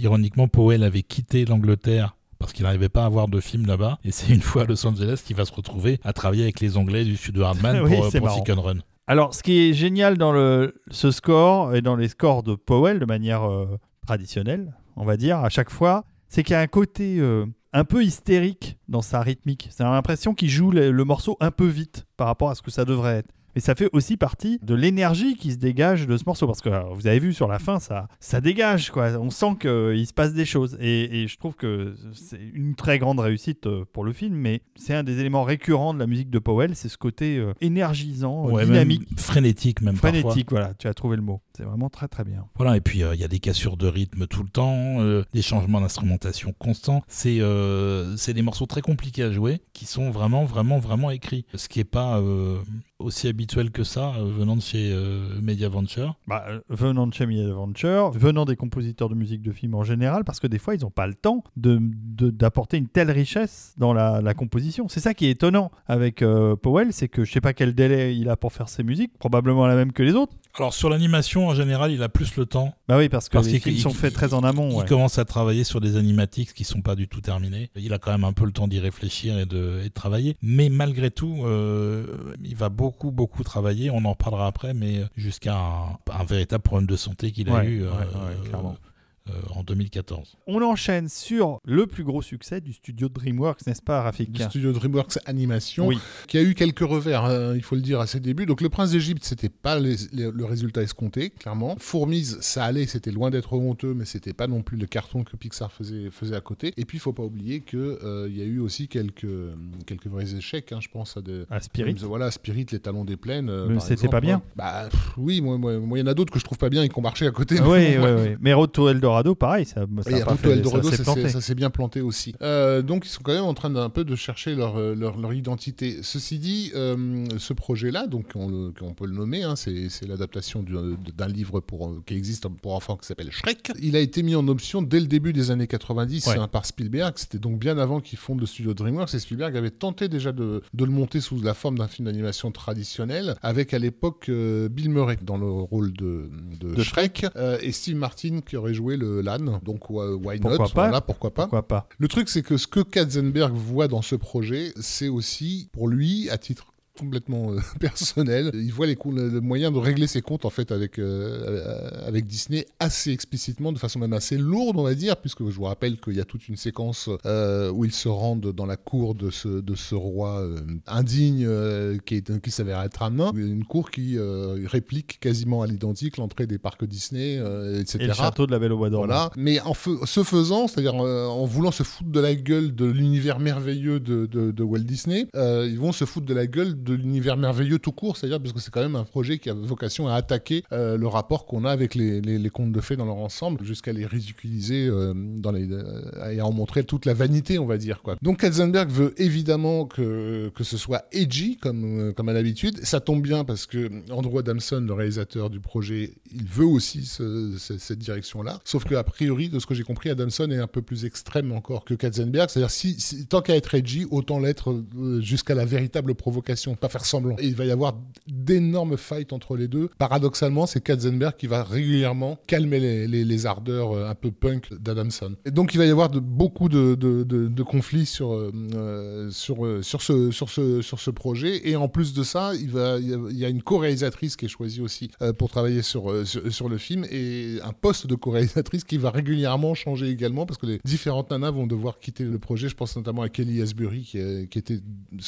Ironiquement, Powell avait quitté l'Angleterre parce qu'il n'arrivait pas à avoir de film là-bas. Et c'est une fois à Los Angeles qu'il va se retrouver à travailler avec les Anglais du Sud de Hardman [laughs] Oui, pour, c'est pour. Chicken Run. Alors, ce qui est génial dans le, ce score et dans les scores de Powell de manière euh, traditionnelle, on va dire, à chaque fois, c'est qu'il y a un côté euh, un peu hystérique dans sa rythmique. C'est l'impression qu'il joue le, le morceau un peu vite par rapport à ce que ça devrait être. Et ça fait aussi partie de l'énergie qui se dégage de ce morceau. Parce que alors, vous avez vu sur la fin, ça, ça dégage. Quoi. On sent qu'il se passe des choses. Et, et je trouve que c'est une très grande réussite euh, pour le film. Mais c'est un des éléments récurrents de la musique de Powell. C'est ce côté euh, énergisant, Ouais, dynamique, même frénétique même parfois. frénétique. Voilà, tu as trouvé le mot. C'est vraiment très très bien. Voilà, et puis euh, il y a des cassures de rythme tout le temps, euh, des changements d'instrumentation constants. C'est euh, c'est des morceaux très compliqués à jouer qui sont vraiment, vraiment, vraiment écrits. Ce qui n'est pas euh, aussi habituel que ça euh, venant de chez euh, Media Venture? Bah, euh, venant de chez Media Adventure, venant des compositeurs de musique de film en général, parce que des fois, ils n'ont pas le temps de- de- d'apporter une telle richesse dans la, la composition. C'est ça qui est étonnant avec euh, Powell, c'est que je sais pas quel délai il a pour faire ses musiques, probablement la même que les autres. Alors sur l'animation, en général, il a plus le temps. Bah oui, parce que Parce les qu'il- films il- sont faits très en amont. Il ouais. commence à travailler sur des animatiques qui sont pas du tout terminés. Il a quand même un peu le temps d'y réfléchir et de, et de travailler. Mais malgré tout, il va beaucoup, beaucoup travailler. On en reparlera après, mais jusqu'à un, un véritable problème de santé qu'il a Ouais, eu ouais, euh, ouais, clairement. Euh, en 2014. On enchaîne sur le plus gros succès du studio DreamWorks, n'est-ce pas, Rafik du studio DreamWorks Animation, Oui. qui a eu quelques revers, hein, il faut le dire, à ses débuts. Donc, Le Prince d'Égypte, c'était pas les- les- le résultat escompté, clairement. Fourmise, ça allait, c'était loin d'être honteux, mais c'était pas non plus le carton que Pixar faisait, faisait à côté. Et puis, il faut pas oublier qu'il y a eu aussi quelques, quelques vrais échecs, hein, je pense à des. À Spirit. Voilà, Spirit, les talons des plaines. euh, Mais c'était pas bien. Bah, pff, oui, moi, il y en a d'autres que je trouve pas bien et qui ont marché à côté. Oui, oui, Moi, oui. Mais to Eldorado, pareil, ça, ça Et a pas Ruto fait- Eldorado, ça s'est bien planté aussi. Euh, donc, ils sont quand même en train d'un peu de chercher leur, euh, leur, leur identité. Ceci dit, euh, ce projet-là, donc on, peut le nommer, hein, c'est l'adaptation du- d'un livre pour, qui existe pour enfants qui s'appelle Shrek. Il a été mis en option dès le début des années 90 Ouais. hein, par Spielberg. C'était donc bien avant qu'il fonde le studio DreamWorks. Et Spielberg avait tenté déjà de, de le monter sous la forme d'un film d'animation traditionnel, avec à l'époque euh, Bill Murray dans le rôle de, de, De Shrek, et Steve Martin qui aurait joué le l'âne. Donc why not? Pourquoi pas? Voilà, pourquoi pas. Pourquoi pas? Le truc, c'est que ce que Katzenberg voit dans ce projet, c'est aussi, pour lui, à titre complètement euh, [laughs] personnel, il voit les le, moyen de régler ses comptes en fait avec euh, avec Disney assez explicitement, de façon même assez lourde, on va dire, puisque je vous rappelle qu'il y a toute une séquence euh, où ils se rendent dans la cour de ce de ce roi indigne qui est qui s'avère être un nain, une cour qui réplique quasiment à l'identique l'entrée des parcs Disney, etc. Et le château de la Belle au Bois dormant. Voilà. Mais en ce faisant, c'est-à-dire en voulant se foutre de la gueule de l'univers merveilleux de, de- de Walt Disney, ils vont se foutre de la gueule de l'univers merveilleux tout court, c'est-à-dire parce que c'est quand même un projet qui a vocation à attaquer euh, le rapport qu'on a avec les, contes de fées dans leur ensemble, jusqu'à les ridiculiser euh, euh, et à en montrer toute la vanité, on va dire. Quoi. Donc Katzenberg veut évidemment que, que ce soit edgy, comme, comme à l'habitude. Ça tombe bien parce que Andrew Adamson, le réalisateur du projet, il veut aussi ce- ce- cette direction-là. Sauf que a priori, de ce que j'ai compris, Adamson est un peu plus extrême encore que Katzenberg. C'est-à-dire, si, si- tant qu'à être edgy, autant l'être jusqu'à la véritable provocation, pas faire semblant. Et il va y avoir d'énormes fights entre les deux. Paradoxalement, c'est Katzenberg qui va régulièrement calmer les, les- ardeurs euh, un peu punk d'Adamson. Et donc, il va y avoir beaucoup de, de- conflits sur, euh, euh, sur, sur, ce, sur, ce, sur ce projet. Et en plus de ça, il, va, il y a- une co-réalisatrice qui est choisie aussi pour travailler sur, sur, le film et un poste de co-réalisatrice qui va régulièrement changer également parce que les différentes nanas vont devoir quitter le projet. Je pense notamment à Kelly Asbury qui, qui était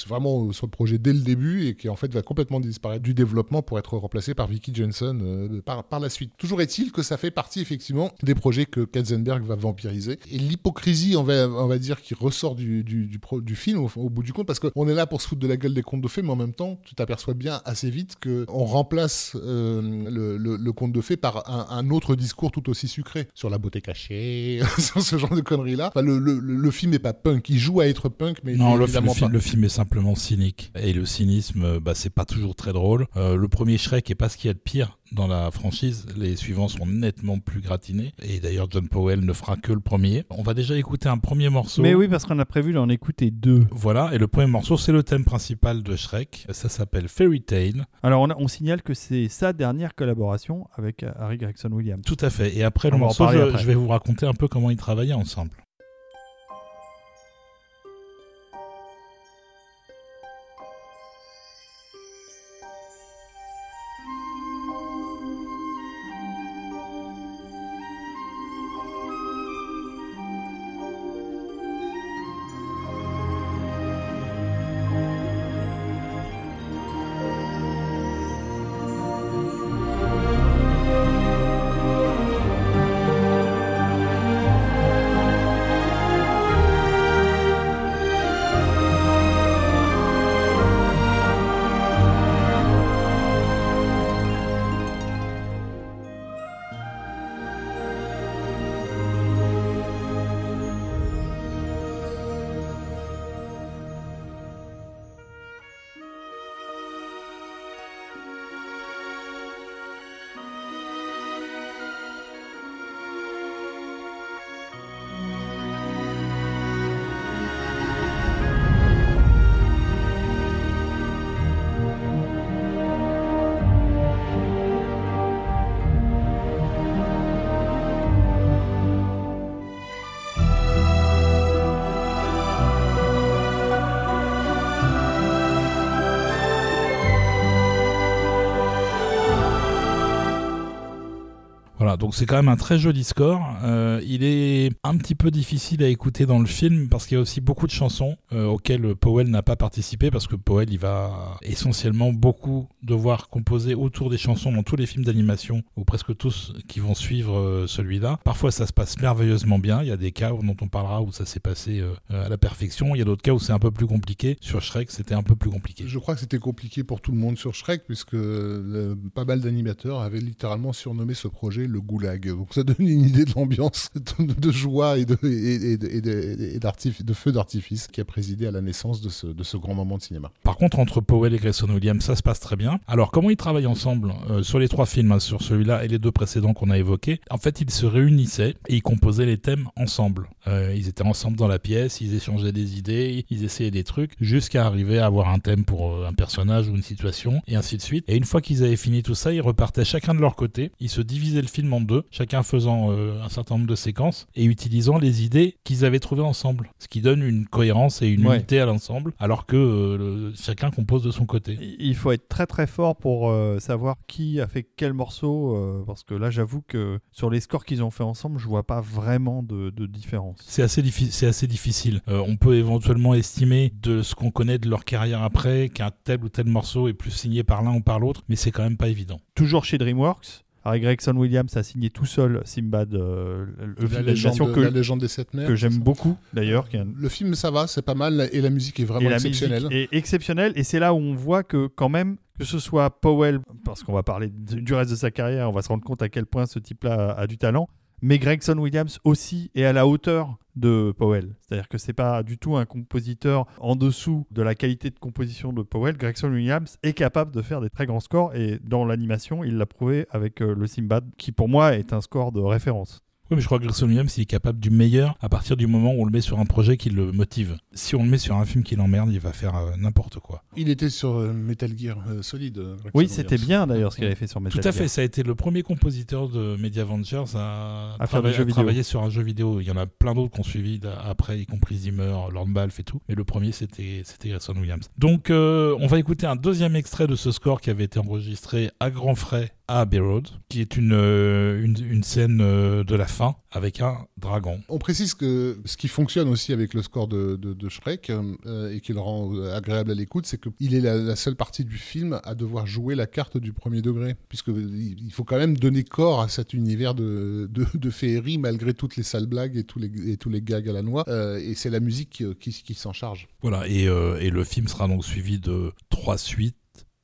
vraiment sur le projet dès le début et qui en fait va complètement disparaître du développement pour être remplacée par Vicky Jensen euh, par, par la suite. Toujours est-il que ça fait partie effectivement des projets que Katzenberg va vampiriser. Et l'hypocrisie, on va, on va dire, qui ressort du, du, du, pro- du film au, au bout du compte, parce qu'on est là pour se foutre de la gueule des contes de fées, mais en même temps, tu t'aperçois bien assez vite qu'on remplace euh, le, le, le conte de fées par un, un autre discours tout aussi sucré sur la beauté cachée, [laughs] sur ce genre de conneries-là. Enfin, le, le, film est pas punk, il joue à être punk, mais Non, le, évidemment le film, pas. le film est simplement cynique. Et le cynisme, euh, bah, c'est pas toujours très drôle. Euh, le premier Shrek est pas ce qu'il y a de pire dans la franchise. Les suivants sont nettement plus gratinés. Et d'ailleurs, John Powell ne fera que le premier. On va déjà écouter un premier morceau. Mais oui, parce qu'on a prévu d'en écouter deux. Voilà, et le premier morceau, c'est le thème principal de Shrek. Ça s'appelle Fairy Tale. Alors, on, a- on signale que c'est sa dernière collaboration avec euh, Harry Gregson Williams. Tout à fait. Et après On le morceau, je, après. je vais vous raconter un peu comment ils travaillaient ensemble. Donc c'est quand même un très joli score. Euh, il est un petit peu difficile à écouter dans le film parce qu'il y a aussi beaucoup de chansons euh, auxquelles Powell n'a pas participé parce que Powell il va essentiellement beaucoup devoir composer autour des chansons dans tous les films d'animation ou presque tous qui vont suivre euh, celui-là. Parfois ça se passe merveilleusement bien. Il y a des cas dont on parlera où ça s'est passé à la perfection. Il y a d'autres cas où c'est un peu plus compliqué. Sur Shrek, c'était un peu plus compliqué. Je crois que c'était compliqué pour tout le monde sur Shrek, puisque pas mal d'animateurs avaient littéralement surnommé ce projet le Donc ça donne une idée de l'ambiance de, joie et de, feu d'artifice qui a présidé à la naissance de ce, de ce grand moment de cinéma. Par contre, entre Powell et Grayson Williams, ça se passe très bien. Alors, comment ils travaillent ensemble euh, sur les trois films, hein, sur celui-là et les deux précédents qu'on a évoqués? En fait, ils se réunissaient et ils composaient les thèmes ensemble. Euh, ils étaient ensemble dans la pièce, ils échangeaient des idées, ils essayaient des trucs, jusqu'à arriver à avoir un thème pour euh, un personnage ou une situation, et ainsi de suite. Et une fois qu'ils avaient fini tout ça, ils repartaient chacun de leur côté. Ils se divisaient le film en deux, chacun faisant euh, un certain nombre de séquences et utilisant les idées qu'ils avaient trouvées ensemble. Ce qui donne une cohérence et une Ouais. unité à l'ensemble, alors que euh, le- chacun compose de son côté. Il faut être très très fort pour euh, savoir qui a fait quel morceau, parce que là j'avoue que sur les scores qu'ils ont fait ensemble, je vois pas vraiment de, de différence. C'est assez, diffi- assez difficile. On peut éventuellement estimer de ce qu'on connaît de leur carrière après qu'un tel ou tel morceau est plus signé par l'un ou par l'autre, mais c'est quand même pas évident. Toujours chez DreamWorks, Harry Gregson Williams a signé tout seul Simbad, euh, le film la, légende, que, la légende des sept mers. que j'aime beaucoup d'ailleurs. un- Le film, ça va, c'est pas mal, et la musique est vraiment et la exceptionnelle. musique est exceptionnelle et c'est là où on voit que quand même que ce soit Powell parce qu'on va parler du reste de sa carrière on va se rendre compte à quel point ce type-là a, a du talent mais Gregson Williams aussi est à la hauteur de Powell. C'est-à-dire que c'est pas du tout un compositeur en dessous de la qualité de composition de Powell. Gregson Williams est capable de faire des très grands scores et dans l'animation il l'a prouvé avec euh, le Simbad qui pour moi est un score de référence Oui, mais je crois que Grayson Williams il est capable du meilleur à partir du moment où on le met sur un projet qui le motive. Si on le met sur un film qui l'emmerde, il va faire euh, n'importe quoi. Il était sur euh, Metal Gear euh, Solid. euh, Gregson oui c'était Williams. bien d'ailleurs ce qu'il avait fait sur Metal Tout à Gear. fait, ça a été le premier compositeur de Media Ventures à, À faire des travailler- jeux à vidéo. travailler sur un jeu vidéo. Il y en a plein d'autres qui ont suivi après, y compris Zimmer, Lord Balfe et tout. Mais le premier, c'était c'était Grayson Williams. Donc, euh, on va écouter un deuxième extrait de ce score qui avait été enregistré à grands frais à Abbey Road, qui est une, euh, une, une scène euh, de la fin avec un dragon. On précise que ce qui fonctionne aussi avec le score de, de- de Shrek euh, et qui le rend agréable à l'écoute, c'est qu'il est la, la seule partie du film à devoir jouer la carte du premier degré, puisque il il faut quand même donner corps à cet univers de, de, de féerie malgré toutes les sales blagues et tous les, et tous les gags à la noix. Euh, et c'est la musique qui, qui- qui s'en charge. Voilà, et, euh, et le film sera donc suivi de trois suites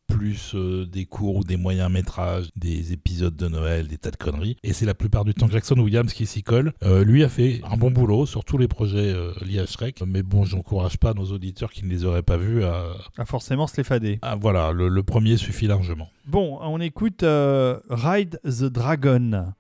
plus euh, des courts ou des moyens métrages, des épisodes de Noël, des tas de conneries. Et c'est la plupart du temps Jackson Williams qui s'y colle. Euh, lui a fait un bon boulot sur tous les projets euh, liés à Shrek. Mais bon, j'encourage pas nos auditeurs qui ne les auraient pas vus à... a forcément se les fader à- voilà, le, le premier suffit largement. Bon, on écoute Ride the Dragon.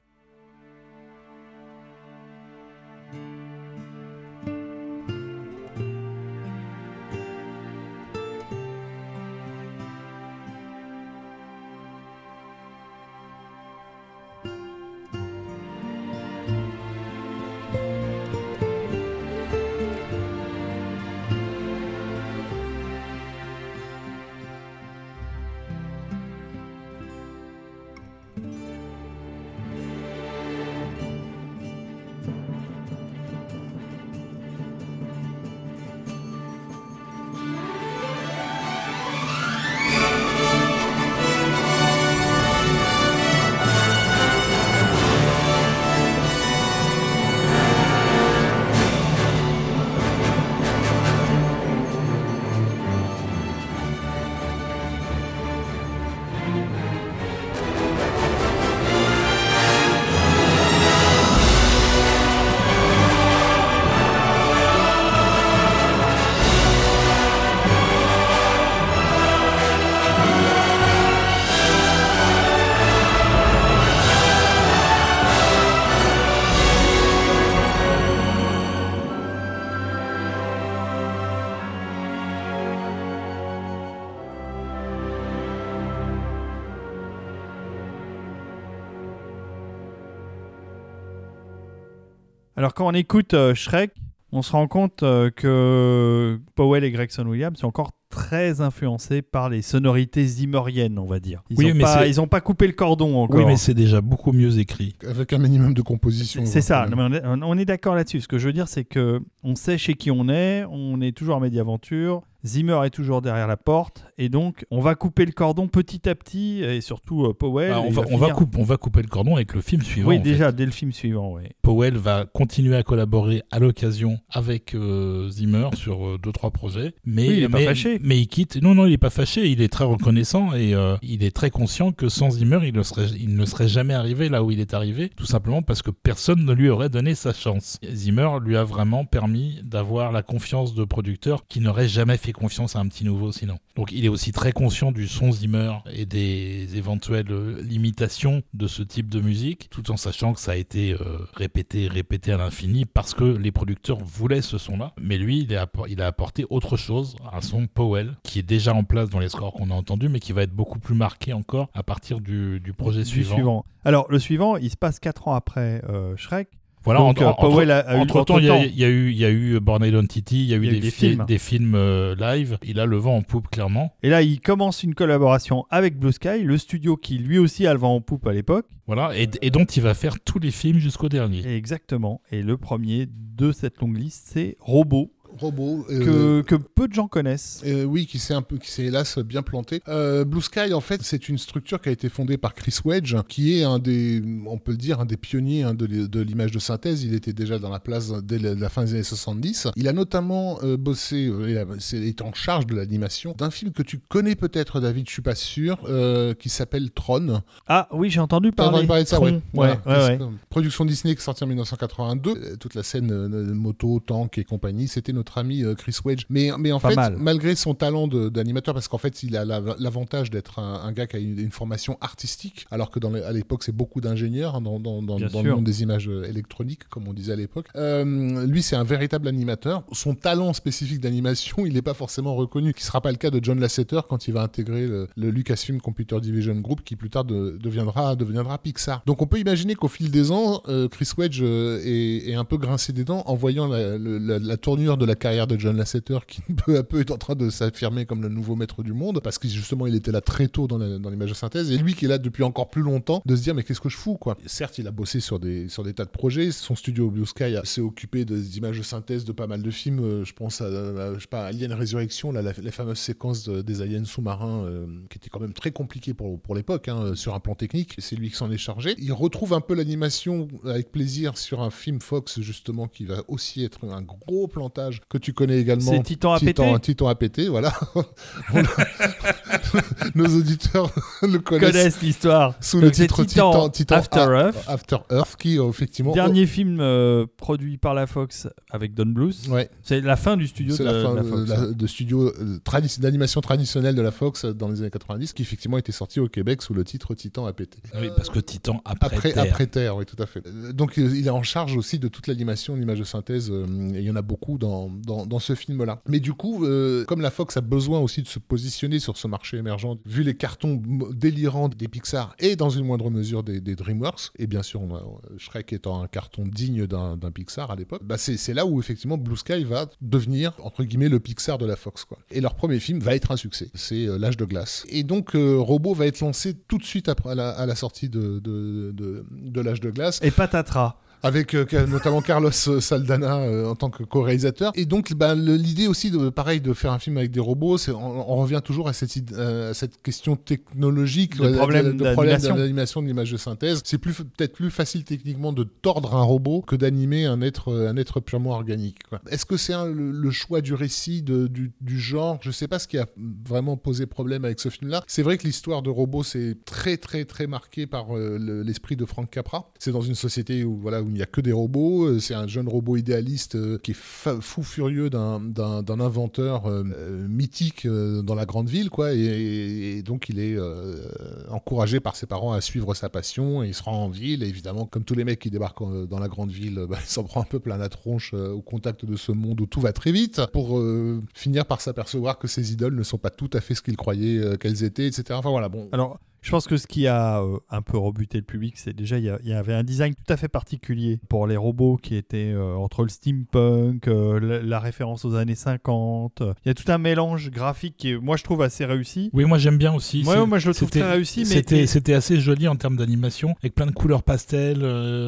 Quand on écoute euh, Shrek, on se rend compte euh, que Powell et Gregson Williams sont encore très influencés par les sonorités zimmeriennes, on va dire. Ils Oui, ont mais pas, ils ont pas coupé le cordon encore. Oui, mais c'est déjà beaucoup mieux écrit. Avec un minimum de composition. C'est ça, on est, on est d'accord là-dessus. Ce que je veux dire, c'est que on sait chez qui on est, on est toujours en Mediaventure. Zimmer est toujours derrière la porte et donc on va couper le cordon petit à petit et surtout euh, Powell. Bah, on, va, on, va on va couper le cordon avec le film suivant. Oui, fait. déjà dès le film suivant, oui. Powell va continuer à collaborer à l'occasion avec euh, Zimmer sur euh, deux trois projets, mais Oui, il est pas fâché. mais il quitte. Non non, il est pas fâché. Il est très reconnaissant et euh, il est très conscient que sans Zimmer, il ne serait il ne serait jamais arrivé là où il est arrivé, tout simplement parce que personne ne lui aurait donné sa chance. Zimmer lui a vraiment permis d'avoir la confiance de producteurs qui n'auraient jamais fait confiance à un petit nouveau sinon. Donc il est aussi très conscient du son Zimmer et des éventuelles euh, limitations de ce type de musique, tout en sachant que ça a été euh, répété, répété à l'infini parce que les producteurs voulaient ce son-là. Mais lui, il a, appor- il a apporté autre chose, un son Powell, qui est déjà en place dans les scores qu'on a entendus, mais qui va être beaucoup plus marqué encore à partir du, du projet Du suivant. Alors le suivant, il se passe 4 ans après euh, Shrek. Voilà, Donc, en- euh, en- Powell a- a eu entre temps, il y, a- entre-temps. il y a eu, il y a eu Born Identity, il y a eu, Il y a eu des, des fi- films. des films euh, live. Il a le vent en poupe, clairement. Et là, il commence une collaboration avec Blue Sky, le studio qui lui aussi a le vent en poupe à l'époque. Voilà, et, et dont il va faire tous les films jusqu'au dernier. Exactement. Et le premier de cette longue liste, c'est Robot, Robot. que, que peu de gens connaissent. Euh, oui, qui s'est un peu, qui s'est hélas bien planté. Euh, Blue Sky, en fait, c'est une structure qui a été fondée par Chris Wedge, qui est un des, on peut le dire, un des pionniers hein, de, l'image de synthèse. Il était déjà dans la place dès la, la fin des années 70. Il a notamment euh, bossé, euh, il a- c'est- il est en charge de l'animation d'un film que tu connais peut-être, David, je suis pas sûr, euh, qui s'appelle Tron. Ah oui, j'ai entendu parler. de ça, ouais. ouais, ouais, Production Disney qui est sortie en 1982. Euh, Toute la scène euh, euh, moto, tank et compagnie, c'était notre ami euh, Chris Wedge. Mais, mais en Pas fait, mal. malgré son talent d'animateur, parce qu'en fait, il a la- l'avantage d'être un, un gars qui a une, une formation artistique, alors que dans les- à l'époque, c'est beaucoup d'ingénieurs hein, dans, dans, dans- Bien dans le monde des images euh, électroniques, comme on disait à l'époque. Euh, lui, c'est un véritable animateur. Son talent spécifique d'animation, il n'est pas forcément reconnu, qui sera pas le cas de John Lasseter quand il va intégrer le, le Lucasfilm Computer Division Group, qui plus tard de- deviendra, deviendra Pixar. Donc on peut imaginer qu'au fil des ans, euh, Chris Wedge euh, est, est un peu grincé des dents en voyant la, le- la- la tournure de la carrière de John Lasseter, qui [laughs] peu à peu est en train de s'affirmer comme le nouveau maître du monde, parce que justement il était là très tôt dans l'image de synthèse, et lui qui est là depuis encore plus longtemps, de se dire mais qu'est-ce que je fous quoi? Certes, il a bossé sur des, sur des tas de projets, son studio Blue Sky s'est occupé de- d'images de synthèse de pas mal de films, euh, je pense à, je sais pas, Alien Résurrection, là, la, fameuse séquence de- des aliens sous-marins, euh, qui était quand même très compliquée pour, pour l'époque, hein, sur un plan technique, c'est lui qui s'en est chargé. Il retrouve un peu l'animation avec plaisir sur un film Fox justement qui va aussi être un gros plantage que tu connais également. C'est Titan à Titan, péter. Titan à péter, voilà. [laughs] [laughs] Nos auditeurs [laughs] le connaissent, Connaissent l'histoire. sous le Donc, titre Titan, Titan, Titan After A- Earth. After Earth, qui euh, effectivement. Dernier film euh, produit par la Fox avec Don Bluth. Ouais, C'est la fin du studio de, la fin de la Fox. la- de studio euh, tradi- d'animation traditionnelle de la Fox dans les années 90, qui effectivement était sorti au Québec sous le titre Titan à péter. Oui, parce que Titan après, Après, Terre. après Terre, oui, tout à fait. Donc, il est en charge aussi de toute l'animation, l'image de synthèse. et il y en a beaucoup dans, dans, ce film-là. Mais du coup, euh, comme la Fox a besoin aussi de se positionner sur ce marché émergent, vu les cartons délirants des Pixar et dans une moindre mesure des, DreamWorks, et bien sûr, euh, Shrek étant un carton digne d'un Pixar à l'époque, bah c'est là où effectivement Blue Sky va devenir, entre guillemets, le Pixar de la Fox. Quoi. Et leur premier film va être un succès. C'est euh, L'âge de glace. Et donc, euh, Robot va être lancé tout de suite après à la, à la sortie de, de, de, de L'âge de glace Et patatras. Avec euh, notamment Carlos Saldana euh, en tant que co-réalisateur. Et donc, bah, le- l'idée aussi, de, pareil, de faire un film avec des robots, on, on revient toujours à cette, id- euh, à cette question technologique, euh, problème de, d'animation de l'image de synthèse. C'est plus peut-être plus facile techniquement de tordre un robot que d'animer un être, euh, un être purement organique. Est-ce que c'est le, le choix du récit, de- du, du genre? Je sais pas ce qui a vraiment posé problème avec ce film-là. C'est vrai que l'histoire de robot, c'est très très très marqué par euh, le- l'esprit de Frank Capra. C'est dans une société où voilà où il n'y a que des robots. Euh, C'est un jeune robot idéaliste euh, qui est fou furieux d'un- inventeur euh, mythique dans la grande ville, quoi. Et, donc il est encouragé par ses parents à suivre sa passion. Et il se rend en ville. Et évidemment, comme tous les mecs qui débarquent dans la grande ville, bah, il s'en prend un peu plein la tronche au contact de ce monde où tout va très vite, pour finir par s'apercevoir que ses idoles ne sont pas tout à fait ce qu'il croyait qu'elles étaient, etc. Enfin voilà, bon. Je pense que ce qui a euh, un peu rebuté le public, c'est déjà il y, avait un design tout à fait particulier pour les robots qui était euh, entre le steampunk, euh, la, la référence aux années 50. euh, Il y a tout un mélange graphique qui, est, moi, je trouve assez réussi. Oui, moi j'aime bien aussi. Ouais, moi, je le trouve très réussi, C'était c'était assez joli en termes d'animation, avec plein de couleurs pastel.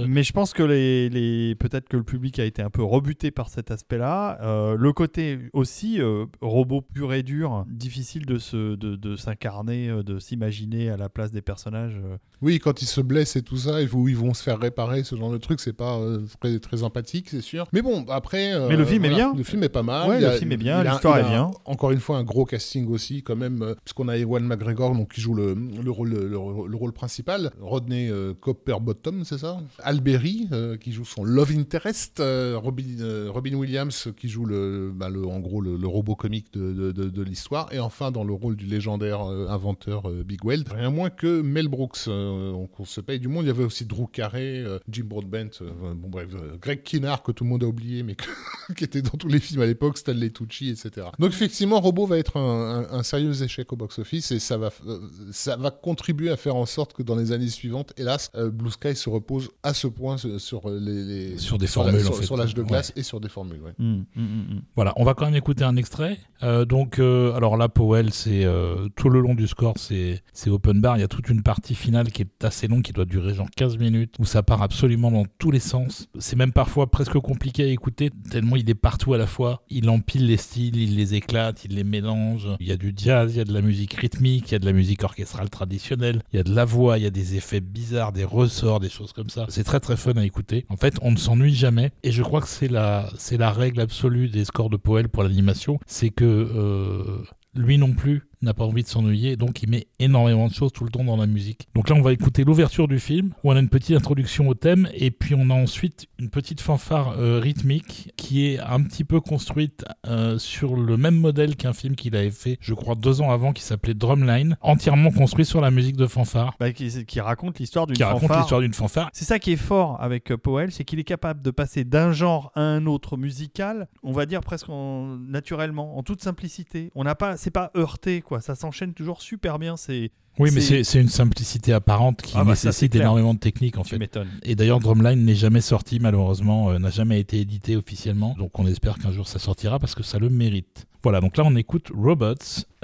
Mais je pense que les, les- peut-être que le public a été un peu rebuté par cet aspect-là. Le côté aussi robot pur et dur, difficile de se de, de s'incarner, de s'imaginer à la place des personnages. Oui, quand ils se blessent et tout ça, ils vont se faire réparer, ce genre de truc, c'est pas euh, très, très empathique, c'est sûr. Mais bon, après. euh, Mais le film est bien. Le film est pas mal. Ouais, Il le a- film est bien, l'histoire est bien. Encore une fois, un gros casting aussi, quand même, euh, puisqu'on a Ewan McGregor, donc, qui joue le, le rôle, le, le rôle principal. Rodney Copperbottom, c'est ça? Alberry, euh, qui joue son Love Interest. Robin, Robin Williams, qui joue, le, bah, le, en gros, le, le robot comique de, de, de- de l'histoire. Et enfin, dans le rôle du légendaire inventeur Big Weld, rien moins que Mel Brooks. Euh, on, on se paye du monde. Il y avait aussi Drew Carey, euh, Jim Broadbent, euh, bon bref, euh, Greg Kinnear, que tout le monde a oublié, mais que- [laughs] qui était dans tous les films à l'époque, Stanley Tucci, etc. Donc effectivement, Robot va être un, un- un sérieux échec au box-office et ça va, euh, ça va contribuer à faire en sorte que dans les années suivantes, hélas, euh, Blue Sky se repose à ce point sur, sur les, les- Sur des formules, sur, en fait. sur l'âge de Ouais. glace et sur des formules. ouais. Mm, mm, mm. Voilà, on va quand même écouter un extrait. Euh, donc, euh, alors là, Powell, c'est euh, tout le long du score, c'est c'est open bar. Il y a toute une partie finale qui est assez longue, qui doit durer genre 15 minutes, où ça part absolument dans tous les sens. C'est même parfois presque compliqué à écouter, tellement il est partout à la fois. Il empile les styles, il les éclate, il les mélange. Il y a du jazz, il y a de la musique rythmique, il y a de la musique orchestrale traditionnelle, il y a de la voix, il y a des effets bizarres, des ressorts, des choses comme ça. C'est très très fun à écouter. En fait, on ne s'ennuie jamais. Et je crois que c'est la, c'est la règle absolue des scores de Powell pour l'animation. C'est que euh, lui non plus n'a pas envie de s'ennuyer, donc il met énormément de choses tout le temps dans la musique. Donc là, on va écouter l'ouverture du film, où on a une petite introduction au thème, et puis on a ensuite une petite fanfare euh, rythmique qui est un petit peu construite euh, sur le même modèle qu'un film qu'il avait fait, je crois, deux ans avant, qui s'appelait Drumline, entièrement construit sur la musique de fanfare, Bah, qui, qui raconte l'histoire d'une raconte fanfare. l'histoire d'une fanfare. C'est ça qui est fort avec euh, Powell, c'est qu'il est capable de passer d'un genre à un autre musical, on va dire presque en- naturellement, en toute simplicité. On n'a pas, c'est pas heurté quoi, ça s'enchaîne toujours super bien. C'est, Oui, mais C'est- une simplicité apparente qui Ah bah, nécessite énormément de technique en tu fait. Et d'ailleurs, Drumline n'est jamais sorti, malheureusement, euh, n'a jamais été édité officiellement. Donc on espère qu'un jour ça sortira parce que ça le mérite. Voilà, donc là on écoute Robots,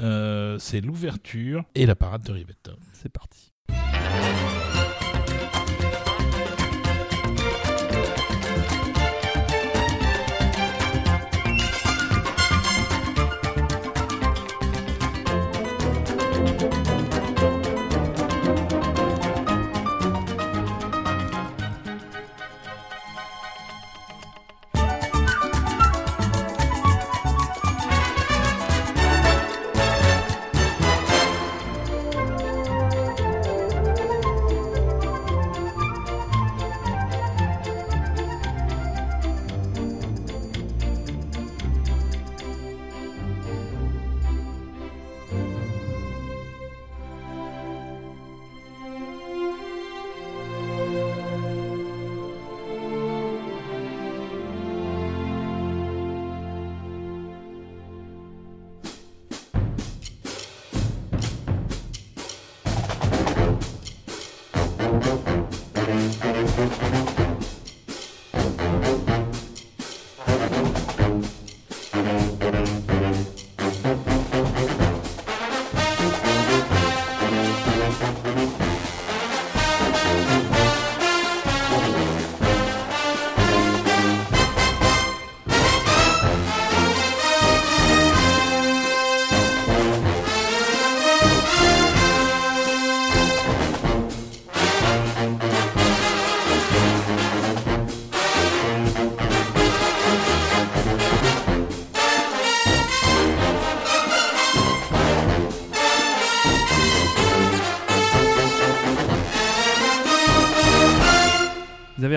euh, c'est l'ouverture et la parade de Rivetta. C'est parti.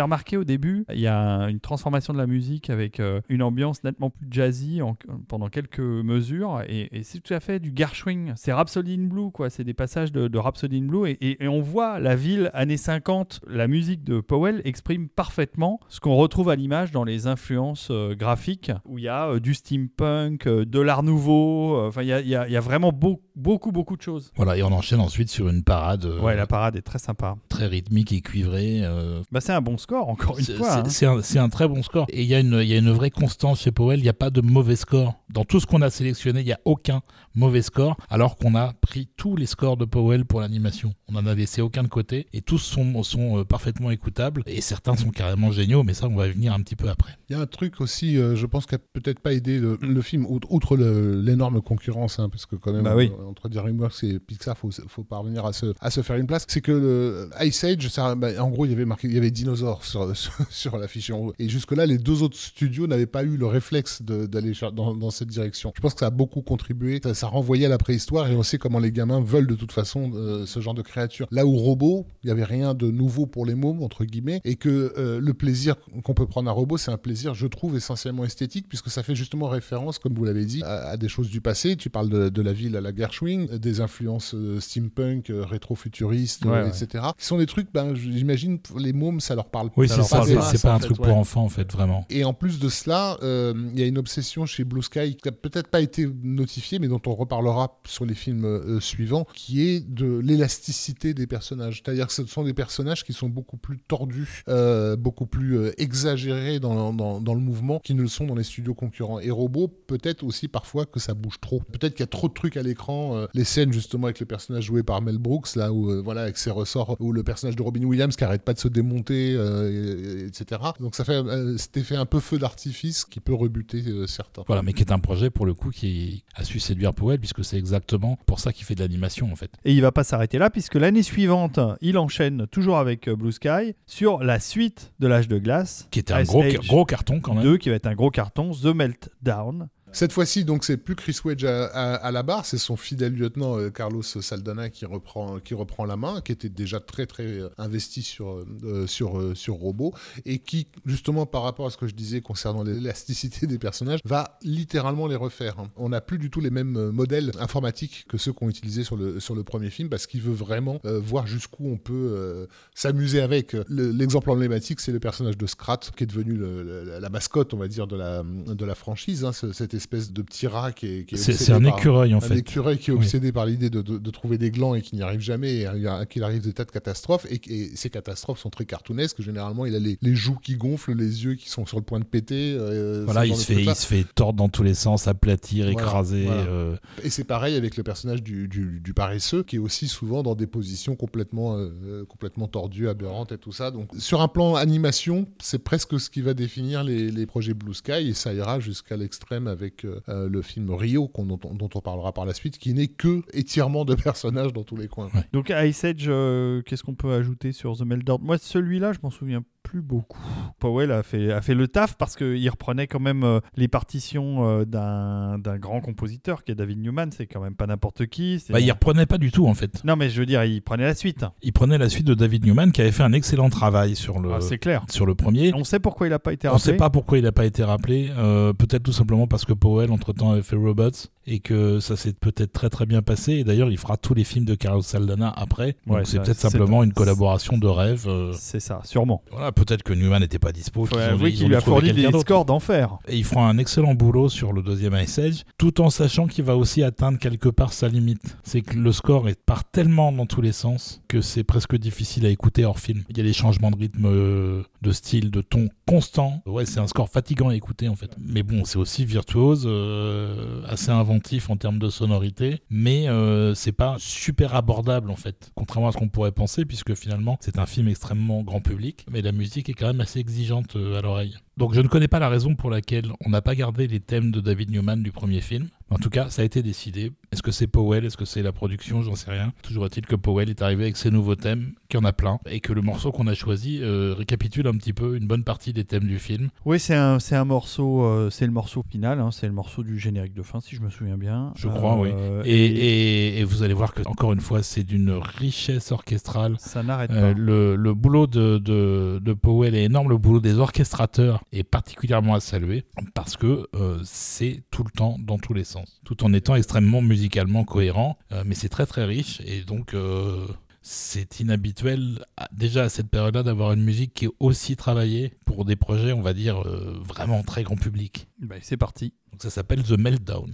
Remarqué au début, il y a une transformation de la musique avec euh, une ambiance nettement plus jazzy en- pendant quelques mesures, et, et c'est tout à fait du Gershwin. C'est Rhapsody in Blue, quoi. C'est des passages de, de Rhapsody in Blue, et, et- et on voit la ville années 50. La musique de Powell exprime parfaitement ce qu'on retrouve à l'image dans les influences euh, graphiques, où il y a euh, du steampunk, de l'art nouveau. Enfin, il y a, il y a- il y a vraiment beau- beaucoup, beaucoup de choses. Voilà, et on enchaîne ensuite sur une parade Ouais, la parade est très sympa. très rythmique et cuivrée. Bah, c'est un bon score, encore une C'est- fois. c'est- hein. C'est un, très bon score. Et il y, a une- il y a une vraie constance chez Powell. Il n'y a pas de mauvais score. Dans tout ce qu'on a sélectionné, il n'y a aucun mauvais score, alors qu'on a pris tous les scores de Powell pour l'animation. On n'en a laissé aucun de côté. Et tous sont, sont euh, parfaitement écoutables. Et certains sont carrément géniaux, mais ça, on va y venir un petit peu après. Il y a un truc aussi, euh, je pense, qui a peut-être pas aidé le, le film, out- outre l'énorme concurrence, hein, parce que quand même, Bah oui. euh, entre DreamWorks et Pixar, faut, faut parvenir à se, à se faire une place. C'est que le Ice Age, ça, bah, en gros, il y avait marqué, il y avait dinosaures sur, [laughs] sur, sur l'affiche. en haut. Et jusque-là, les deux autres studios n'avaient pas eu le réflexe d'aller dans, dans cette direction. Je pense que ça a beaucoup contribué. Ça, ça renvoyait à la préhistoire et on sait comment les gamins veulent de toute façon euh, ce genre de créature. Là où Robot, il n'y avait rien de nouveau pour les mômes, entre guillemets, et que euh, le plaisir qu'on peut prendre à Robot, c'est un plaisir, je trouve, essentiellement esthétique, puisque ça fait justement référence, comme vous l'avez dit, à, à des choses du passé. Tu parles de, de la ville à la Gershwin, des influences euh, steampunk, rétro-futuristes, Ouais, euh, ouais. etc. Qui sont des trucs, ben, j'imagine, les mômes, ça leur parle Oui, c'est ça. C'est pas, un fait, truc ouais. pour enfants, en fait, vraiment. Et en plus de cela, euh, il y a une obsession chez Blue Sky qui a peut-être pas été notifiée, mais dont on reparlera sur les films euh, suivants, qui est de l'élasticité des personnages. C'est-à-dire que ce sont des personnages qui sont beaucoup plus tordus, euh, beaucoup plus euh, exagérés dans, dans, dans le mouvement, qui ne le sont dans les studios concurrents. Et Robot, peut-être aussi parfois que ça bouge trop. Peut-être qu'il y a trop de trucs à l'écran. euh, les scènes justement avec le personnage joué par Mel Brooks, là où euh, voilà avec ses ressorts, ou le personnage de Robin Williams qui arrête pas de se démonter, euh, etc. Donc ça fait euh, cet effet un peu feu d'artifice qui peut rebuter euh, certains. Voilà, mais qui est un projet pour le coup qui a su séduire Powell, puisque c'est exactement pour ça qu'il fait de l'animation, en fait. Et il va pas s'arrêter là, puisque l'année suivante, il enchaîne toujours avec euh, Blue Sky sur la suite de l'âge de glace. Qui était un gros, gros carton quand même. 2, qui va être un gros carton, The Meltdown. Cette fois-ci, donc, c'est plus Chris Wedge à, la barre, c'est son fidèle lieutenant euh, Carlos Saldana qui reprend, qui reprend la main, qui était déjà très très euh, investi sur, euh, sur, euh, sur Robot, et qui, justement, par rapport à ce que je disais concernant l'élasticité des personnages, va littéralement les refaire. hein. On n'a plus du tout les mêmes modèles informatiques que ceux qu'on utilisait sur le, sur le premier film, parce qu'il veut vraiment voir jusqu'où on peut s'amuser avec. Le- L'exemple emblématique, c'est le personnage de Scrat, qui est devenu la mascotte, on va dire, de la, de la franchise, hein, espèce de petit rat qui est, C'est un par- écureuil, en un fait. écureuil qui est Oui. obsédé par l'idée de, de- de trouver des glands et qui n'y arrive jamais, et qu'il arrive des tas de catastrophes, et, et ces catastrophes sont très cartoonesques. Généralement, il a les, les joues qui gonflent, les yeux qui sont sur le point de péter. euh, Voilà, il se, fait, trucs-là. il se fait tordre dans tous les sens, aplatir, Voilà, écraser. voilà. euh, Et c'est pareil avec le personnage du, du- du paresseux, qui est aussi souvent dans des positions complètement, euh, complètement tordues, aberrantes et tout ça. Donc, sur un plan animation, c'est presque ce qui va définir les, les projets Blue Sky, et ça ira jusqu'à l'extrême avec euh, euh, le film Rio, qu'on- dont, on- dont on parlera par la suite, qui n'est que étirement de personnages dans tous les coins. Donc Ice Age, euh, qu'est-ce qu'on peut ajouter sur The Meltdown Moi, celui-là, je m'en souviens plus beaucoup. Powell a fait, a fait le taf parce qu'il reprenait quand même euh, les partitions euh, d'un grand compositeur qui est David Newman. C'est quand même pas n'importe qui. Bah, il reprenait pas du tout, en fait. Non, mais je veux dire, il prenait la suite. Il prenait la suite de David Newman, qui avait fait un excellent travail sur le, Ah, c'est clair. sur le premier. On sait pourquoi il a pas été On rappelé. sait pas pourquoi il n'a pas été rappelé. euh, peut-être tout simplement parce que Powell, entre-temps, avait fait Robots et que ça s'est peut-être très très bien passé. Et d'ailleurs, il fera tous les films de Carlos Saldana après. Donc Ouais, c'est peut-être simplement une collaboration de rêve. euh, C'est ça, sûrement. voilà, peut-être que Newman n'était pas dispo. Faut avouer qu'il lui a fourni des scores d'enfer. Et il fera un excellent boulot sur le deuxième Ice Age, tout en sachant qu'il va aussi atteindre quelque part sa limite. C'est que le score est- part tellement dans tous les sens que c'est presque difficile à écouter hors film. Il y a des changements de rythme, euh, de style, de ton constant. Ouais, c'est un score fatigant à écouter en fait. Mais bon, c'est aussi virtuose, euh, assez inventif en termes de sonorité, mais euh, c'est pas super abordable en fait. Contrairement à ce qu'on pourrait penser, puisque finalement c'est un film extrêmement grand public, mais la musique est quand même assez exigeante euh, à l'oreille. Donc je ne connais pas la raison pour laquelle on n'a pas gardé les thèmes de David Newman du premier film. En tout cas, ça a été décidé Est-ce que c'est Powell? Est-ce que c'est la production? J'en sais rien. Toujours est-il que Powell est arrivé avec ses nouveaux thèmes, qu'il y en a plein, et que le morceau qu'on a choisi euh, récapitule un petit peu une bonne partie des thèmes du film. Oui, c'est un, morceau, euh, c'est le morceau final, hein, c'est le morceau du générique de fin, si je me souviens bien. Je crois, oui. Euh, Et, et- et vous allez voir que, encore une fois, c'est d'une richesse orchestrale. ça n'arrête pas. le, le boulot de, de, de Powell est énorme, le boulot des orchestrateurs est particulièrement à saluer parce que c'est tout le temps dans tous les sens, tout en étant extrêmement musicalement cohérent, euh, mais c'est très très riche et donc euh, c'est inhabituel déjà à cette période-là d'avoir une musique qui est aussi travaillée pour des projets, on va dire, euh, vraiment très grand public. Bah, c'est parti. Donc ça s'appelle The Meltdown.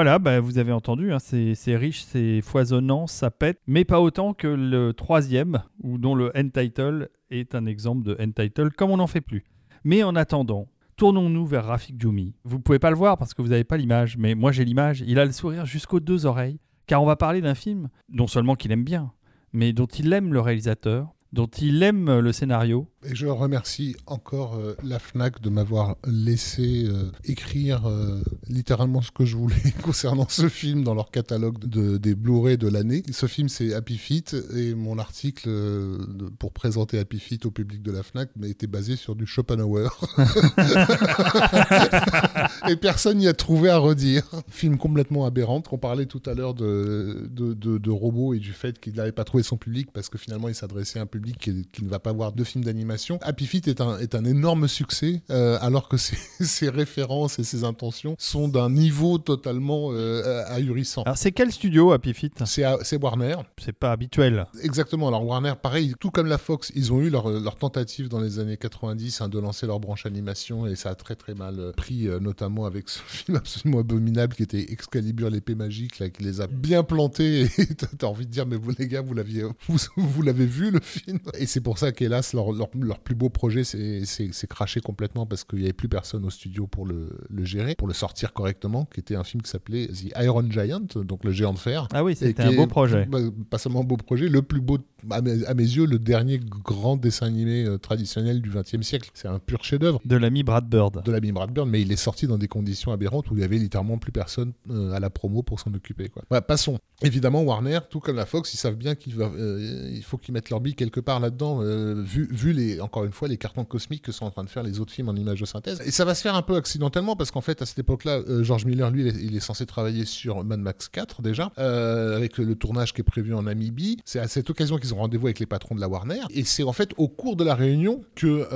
Voilà, bah, vous avez entendu, hein, c'est riche, c'est foisonnant, ça pète, mais pas autant que le troisième, ou dont le end title est un exemple de end title, comme on n'en fait plus. Mais en attendant, tournons-nous vers Rafik Djoumi. Vous pouvez pas le voir parce que vous n'avez pas l'image, mais moi j'ai l'image. Il a le sourire jusqu'aux deux oreilles, car on va parler d'un film, non seulement qu'il aime bien, mais dont il aime le réalisateur, dont il aime le scénario. Et je remercie encore euh, la FNAC de m'avoir laissé euh, écrire euh, littéralement ce que je voulais [laughs] concernant ce film dans leur catalogue de, des Blu-ray de l'année. Ce film, c'est Happy Feet, et mon article euh, pour présenter Happy Feet au public de la FNAC m'a été basé sur du Schopenhauer. [laughs] et personne n'y a trouvé à redire. Film complètement aberrant. On parlait tout à l'heure de, de, de- de robots et du fait qu'il n'avait pas trouvé son public parce que finalement il s'adressait à un public public qui, qui ne va pas voir de films d'animation. Happy Feet est un, est un énorme succès, euh, alors que [laughs] ses, ses références et ses intentions sont d'un niveau totalement euh, ahurissant. Alors, c'est quel studio Happy Feet? C'est Warner. C'est pas habituel. Exactement. Alors Warner, pareil, tout comme la Fox, ils ont eu leur, leur tentative dans les années 90 hein, de lancer leur branche animation et ça a très très mal euh, pris, euh, notamment avec ce [laughs] film absolument abominable qui était Excalibur l'épée magique, là, qui les a bien plantés. [laughs] Et t'as envie de dire, mais vous les gars, vous l'aviez, vous, vous l'avez vu le film? Et c'est pour ça qu'hélas, leur, leur, leur plus beau projet s'est craché complètement parce qu'il n'y avait plus personne au studio pour le, le gérer, pour le sortir correctement, qui était un film qui s'appelait The Iron Giant, donc le géant de fer. Ah oui, c'était un est- beau projet. bah, pas seulement un beau projet, le plus beau, à mes, à mes yeux, le dernier grand dessin animé euh, traditionnel du XXe siècle. C'est un pur chef-d'œuvre De l'ami Brad Bird. de l'ami Brad Bird, mais il est sorti dans des conditions aberrantes où il y avait littéralement plus personne euh, à la promo pour s'en occuper. Quoi. Voilà, passons. Évidemment, Warner, tout comme la Fox, ils savent bien qu'il euh, faut qu'ils mettent leur bille quelque part là-dedans, euh, vu, vu les, encore une fois, les cartons cosmiques que sont en train de faire les autres films en images de synthèse. Et ça va se faire un peu accidentellement parce qu'en fait, à cette époque-là, euh, George Miller, lui, il est, il est censé travailler sur Mad Max 4 déjà, euh, avec le tournage qui est prévu en Namibie. C'est à cette occasion qu'ils ont rendez-vous avec les patrons de la Warner. Et c'est en fait au cours de la réunion que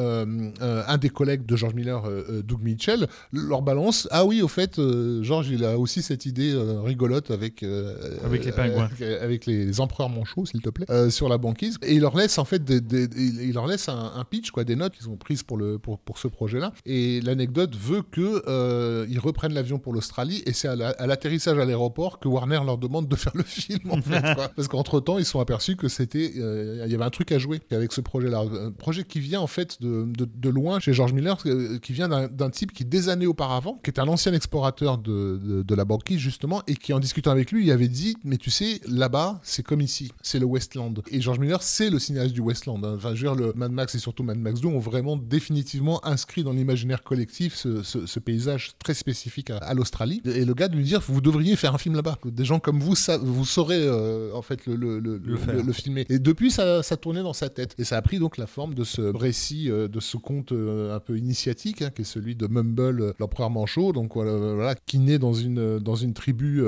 un des collègues de George Miller, Doug Mitchell, leur balance Ah oui, au fait, George, il a aussi cette idée rigolote avec, Avec les pingouins. avec, avec les empereurs manchots, s'il te plaît, sur la banquise. Et il leur laisse en fait des, il leur laisse un, pitch, quoi, des notes qu'ils ont prises pour, le, pour, pour ce projet-là. Et l'anecdote veut que euh, ils reprennent l'avion pour l'Australie et c'est à la- à l'atterrissage à l'aéroport que Warner leur demande de faire le film. Parce qu'entre temps, ils sont aperçus que c'était, euh, il y avait un truc à jouer avec ce projet-là. Un projet qui vient en fait de, de, loin chez George Miller, euh, qui vient d'un type qui des années auparavant, qui est un ancien explorateur de, de, de la banquise justement, et qui en discutant avec lui, il avait dit, mais tu sais, là-bas, c'est comme ici, c'est le Westland. Et George Miller, c'est le cinéaste du Westland. hein. Enfin, je veux dire, le Mad Max et surtout Mad Max 2 ont vraiment définitivement inscrit dans l'imaginaire collectif ce, ce- ce paysage très spécifique à, à l'Australie. Et le gars de lui dire, vous devriez faire un film là-bas. Des gens comme vous, ça, vous saurez euh, en fait le, filmer. Et depuis, ça, ça tournait dans sa tête. Et ça a pris donc la forme de ce récit, euh, de ce conte euh, un peu initiatique, hein, qui est celui de Mumble, l'empereur manchot, donc voilà, qui naît dans une, dans une tribu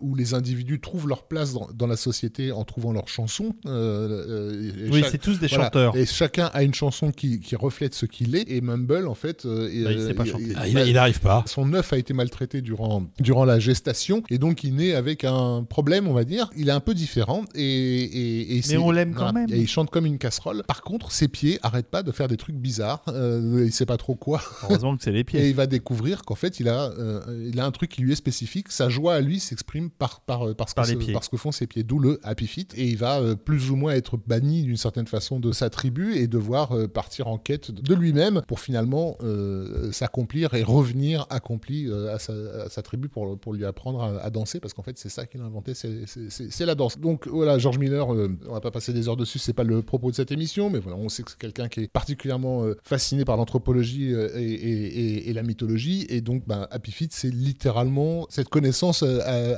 où les individus trouvent leur place dans, dans la société en trouvant leur chanson. Euh, euh, Oui, chaque- c'est tous des voilà. chanteurs. Et chacun a une chanson qui, qui reflète ce qu'il est. Et Mumble, en fait, euh, Bah, il euh, sait pas chanter. Ah, il, pas. son œuf a été maltraité durant, durant la gestation et donc il naît avec un problème, on va dire. Il est un peu différent et, et, et c'est- on l'aime quand même. Et il chante comme une casserole. Par contre, ses pieds arrêtent pas de faire des trucs bizarres. Euh, il sait pas trop quoi. Heureusement que c'est les [laughs] Et pieds. il va découvrir qu'en fait, il a, euh, il a un truc qui lui est spécifique. Sa joie à lui s'exprime par, par, euh, par, ce Par que par ce font ses pieds, d'où le Happy Feet. Et il va euh, plus ou moins être banni d'une certaine façon de sa tribu et devoir euh, partir en quête de lui-même pour finalement euh, s'accomplir et revenir accompli euh, à, sa, tribu pour, pour lui apprendre à, danser parce qu'en fait, c'est ça qu'il a inventé, c'est- la danse. Donc voilà, George Miller, euh, on va pas passer des heures dessus, c'est pas le propos de cette émission, mais voilà, on sait que c'est quelqu'un qui est particulièrement fasciné par l'anthropologie et, et- la mythologie, et donc ben, Happy Feet, c'est littéralement cette connaissance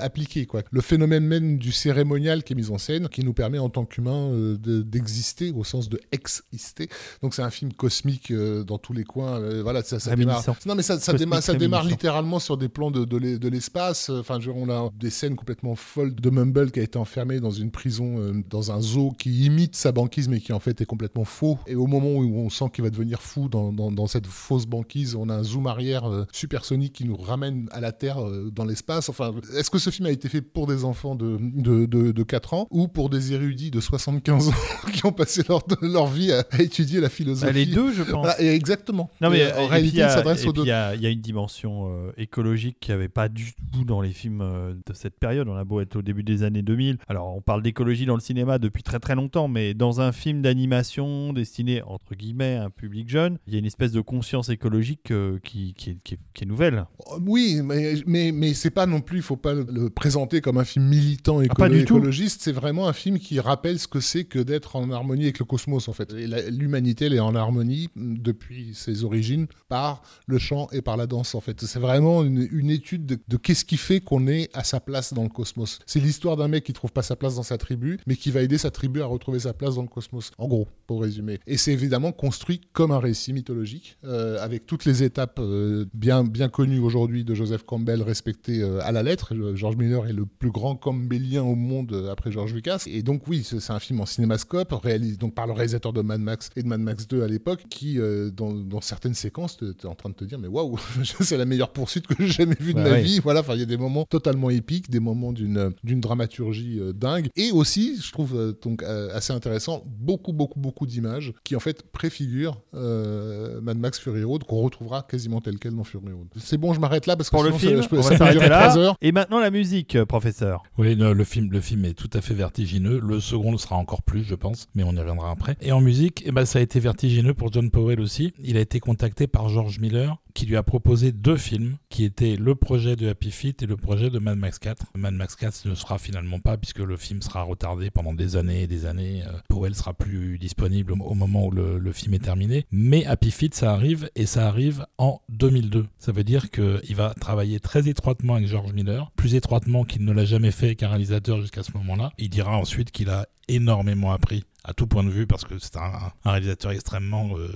appliquée, quoi. Le phénomène même du cérémonial qui est mis en scène, qui nous permet en tant qu'humain de- d'exister au sens de exister. Donc c'est un film cosmique euh, dans tous les coins. euh, voilà, ça, ça démarre. Non, mais ça, ça démarre, ça démarre littéralement sur des plans de, de l'e- de l'espace. Enfin, je on a des scènes complètement folles de Mumble qui a été enfermé dans une prison, euh, dans un zoo qui imite sa banquise, mais qui en fait est complètement faux. Et au moment où on sent qu'il va devenir fou dans, dans- dans cette fausse banquise, on a un zoom arrière euh, supersonique qui nous ramène à la Terre euh, dans l'espace. Enfin, est-ce que ce film a été fait pour des enfants de, de, de, de 4 ans ou pour des érudits de 75 ans? [laughs] qui ont passé leur, leur vie à, à étudier la philosophie Bah, les deux, je pense. Voilà, et exactement. Non mais Et euh, en et réalité, il y a- il s'adresse aux deux. Il y, a- il y a une dimension euh, écologique qui avait pas du tout dans les films euh, de cette période. On a beau être au début des années 2000. Alors on parle d'écologie dans le cinéma depuis très très longtemps, mais dans un film d'animation destiné entre guillemets à un public jeune, il y a une espèce de conscience écologique euh, qui, qui, est, qui est- qui est nouvelle. Oui, mais, mais, mais c'est pas non plus, il faut pas le, le présenter comme un film militant écolo- Ah, pas du tout. écologiste. C'est vraiment un film qui rappelle ce que c'est que d'être en harmonie avec le cosmos, en fait. L'humanité, elle est en harmonie mm, depuis ses origines par le chant et par la danse, en fait. C'est vraiment une, étude de, qu'est-ce qui fait qu'on est à sa place dans le cosmos. C'est l'histoire d'un mec qui trouve pas sa place dans sa tribu, mais qui va aider sa tribu à retrouver sa place dans le cosmos. En gros, pour résumer. Et c'est évidemment construit comme un récit mythologique, euh, avec toutes les étapes euh, bien, bien connues aujourd'hui de Joseph Campbell respectées euh, à la lettre. George Miller est le plus grand Campbellien au monde après George Lucas. Et donc oui, c'est un film en cinémascope Réalisé donc par le réalisateur de Mad Max et de Mad Max 2 à l'époque, qui euh, dans, dans, certaines séquences, tu es en train de te dire mais waouh, [laughs] c'est la meilleure poursuite que j'ai jamais vue de bah ma oui. vie. Voilà, enfin il y a des moments totalement épiques, des moments d'une dramaturgie euh, dingue, et aussi, je trouve euh, donc euh, assez intéressant, beaucoup beaucoup beaucoup d'images qui en fait préfigurent euh, Mad Max Fury Road qu'on retrouvera quasiment tel quel dans Fury Road. C'est bon, je m'arrête là parce que Pour le ça- film, je peux- on ça va peut durer s'arrêter 13 là. heures. Et maintenant la musique, professeur. Oui, non, le film, le film est tout à fait vertigineux. Le second le sera encore plus, je pense, mais on y reviendra après. Et en musique, eh ben, ça a été vertigineux pour John Powell aussi. Il a été contacté par George Miller, qui lui a proposé deux films, qui étaient le projet de Happy Feet et le projet de Mad Max 4. Mad Max 4 ne sera finalement pas, puisque le film sera retardé pendant des années et des années. Euh, Powell sera plus disponible au, moment où le, le film est terminé. Mais Happy Feet, ça arrive, et ça arrive en 2002. Ça veut dire qu'il va travailler très étroitement avec George Miller, plus étroitement qu'il ne l'a jamais fait qu'un réalisateur jusqu'à ce moment-là. Il dira ensuite qu'il a énormément appris à tout point de vue parce que c'est un, réalisateur extrêmement euh,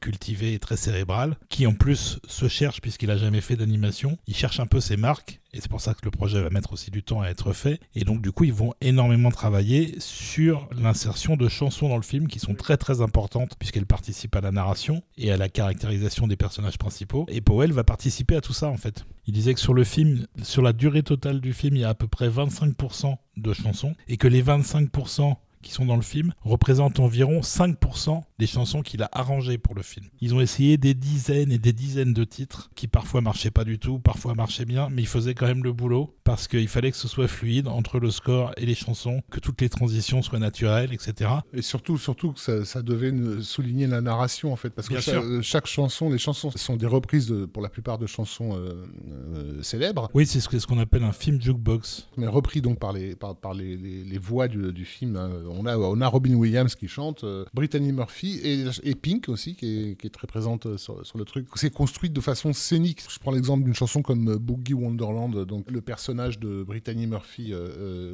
cultivé et très cérébral qui en plus se cherche puisqu'il a jamais fait d'animation. Il cherche un peu ses marques et c'est pour ça que le projet va mettre aussi du temps à être fait. Et donc du coup ils vont énormément travailler sur l'insertion de chansons dans le film qui sont très très importantes puisqu'elles participent à la narration et à la caractérisation des personnages principaux. Et Powell va participer à tout ça en fait. Il disait que sur le film, sur la durée totale du film, il y a à peu près 25% de chansons et que les 25% qui sont dans le film représentent environ 5% des chansons qu'il a arrangées pour le film. Ils ont essayé des dizaines et des dizaines de titres qui parfois marchaient pas du tout, parfois marchaient bien, mais ils faisaient quand même le boulot parce qu'il fallait que ce soit fluide entre le score et les chansons, que toutes les transitions soient naturelles, etc. Et surtout, surtout que ça, ça devait ne- souligner la narration en fait, parce que Bien cha- sûr. euh, chaque, chanson, les chansons sont des reprises de- pour la plupart de chansons euh, euh, célèbres, Oui, c'est ce qu'on appelle un film jukebox. mais repris donc par les, par, par les, les- les voix du, du film. hein. On, a, Robin Williams qui chante, euh, Brittany Murphy et, Pink aussi qui est, très présente euh, sur, le truc. C'est construit de façon scénique. Je prends l'exemple d'une chanson comme euh, Boogie Wonderland, donc le personnage de Brittany Murphy,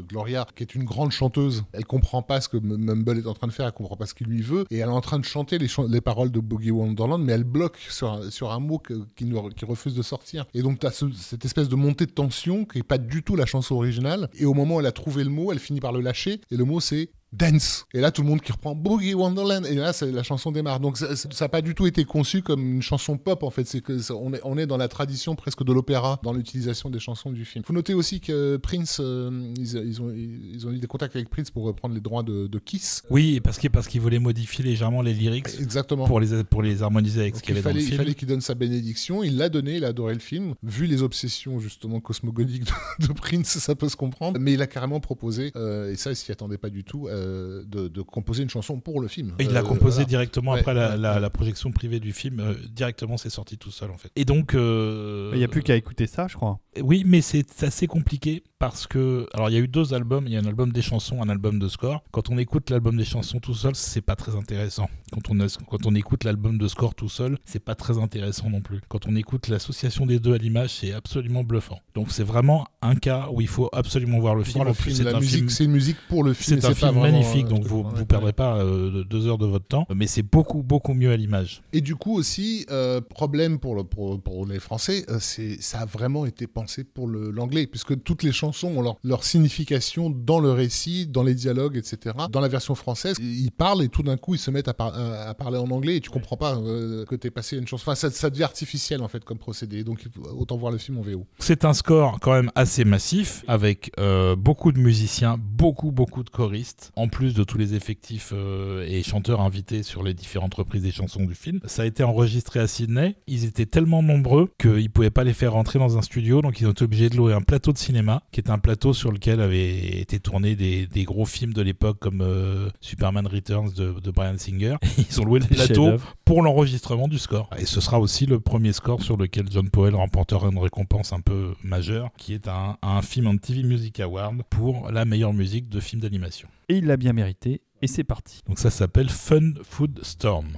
Gloria, qui est une grande chanteuse. Elle comprend pas ce que Mumble est en train de faire, elle comprend pas ce qu'il lui veut, et elle est en train de chanter les, paroles de Boogie Wonderland, mais elle bloque sur un, mot qui refuse de sortir. Et donc tu as cette espèce de montée de tension qui est pas du tout la chanson originale, et au moment où elle a trouvé le mot, elle finit par le lâcher, et le mot c'est Dance. Et là, tout le monde qui reprend Boogie Wonderland. Et là, c'est- la chanson démarre. Donc, ça n'a pas du tout été conçu comme une chanson pop, en fait. C'est que ça- on est, on est dans la tradition presque de l'opéra dans l'utilisation des chansons du film. faut noter aussi que Prince, euh, ils, ils ont, ils ont eu des contacts avec Prince pour reprendre les droits de, de Kiss. Oui, parce qu'il parce qu'il voulait modifier légèrement les lyrics Exactement. pour les, pour les harmoniser avec ce qu'il y il avait dans fallait, le il film. fallait qu'il donne sa bénédiction. Il l'a donné, il a adoré le film. Vu les obsessions justement cosmogoniques de, de Prince, ça peut se comprendre. Mais il a carrément proposé, euh, et ça, il s'y attendait pas du tout, euh, de, de composer une chanson pour le film. Et il l'a Euh, composé voilà. directement Ouais, après la, ouais, la- ouais. la projection privée du film. euh, directement, c'est sorti tout seul en fait. Et donc, euh, Il n'y a plus qu'à écouter ça, je crois. Oui, mais c'est assez compliqué parce que alors il y a eu deux albums. Il y a un album des chansons, un album de score. Quand on écoute l'album des chansons tout seul, c'est pas très intéressant. Quand on a- quand on écoute l'album de score tout seul, c'est pas très intéressant non plus. Quand on écoute l'association des deux à l'image, c'est absolument bluffant. Donc c'est vraiment un cas où il faut absolument voir le film. Voir le En plus, film, c'est la un musique, film c'est une musique pour le film. c'est un film magnifique, euh, donc vous ouais. perdrez pas euh, de deux heures de votre temps, mais c'est beaucoup beaucoup mieux à l'image. Et du coup aussi, euh, problème pour, le, pour, pour les Français, euh, c'est ça a vraiment été pensé pour l'anglais, puisque toutes les chansons ont leur, leur signification dans le récit, dans les dialogues, etc. Dans la version française, ils parlent et tout d'un coup ils se mettent à, par- à- à parler en anglais et tu comprends pas euh, que t'es passé à une chanson. Enfin, ça, ça devient artificiel en fait comme procédé, donc autant voir le film en VO. C'est un score quand même assez massif avec euh, beaucoup de musiciens, beaucoup beaucoup de choristes, en plus de tous les effectifs euh, et chanteurs invités sur les différentes reprises des chansons du film. Ça a été enregistré à Sydney. Ils étaient tellement nombreux qu'ils pouvaient pas les faire rentrer dans un studio, donc ils ont été obligés de louer un plateau de cinéma, qui est un plateau sur lequel avaient été tournés des, des gros films de l'époque comme euh, Superman Returns de, de Brian Singer. [laughs] Ils ont loué le plateau pour l'enregistrement du score. Et ce sera aussi le premier score sur lequel John Powell remportera une récompense un peu majeure, qui est un, un film en TV Music Award pour la meilleure musique de film d'animation. Et il l'a bien mérité. Et c'est parti. Donc ça s'appelle Fun Food Storm.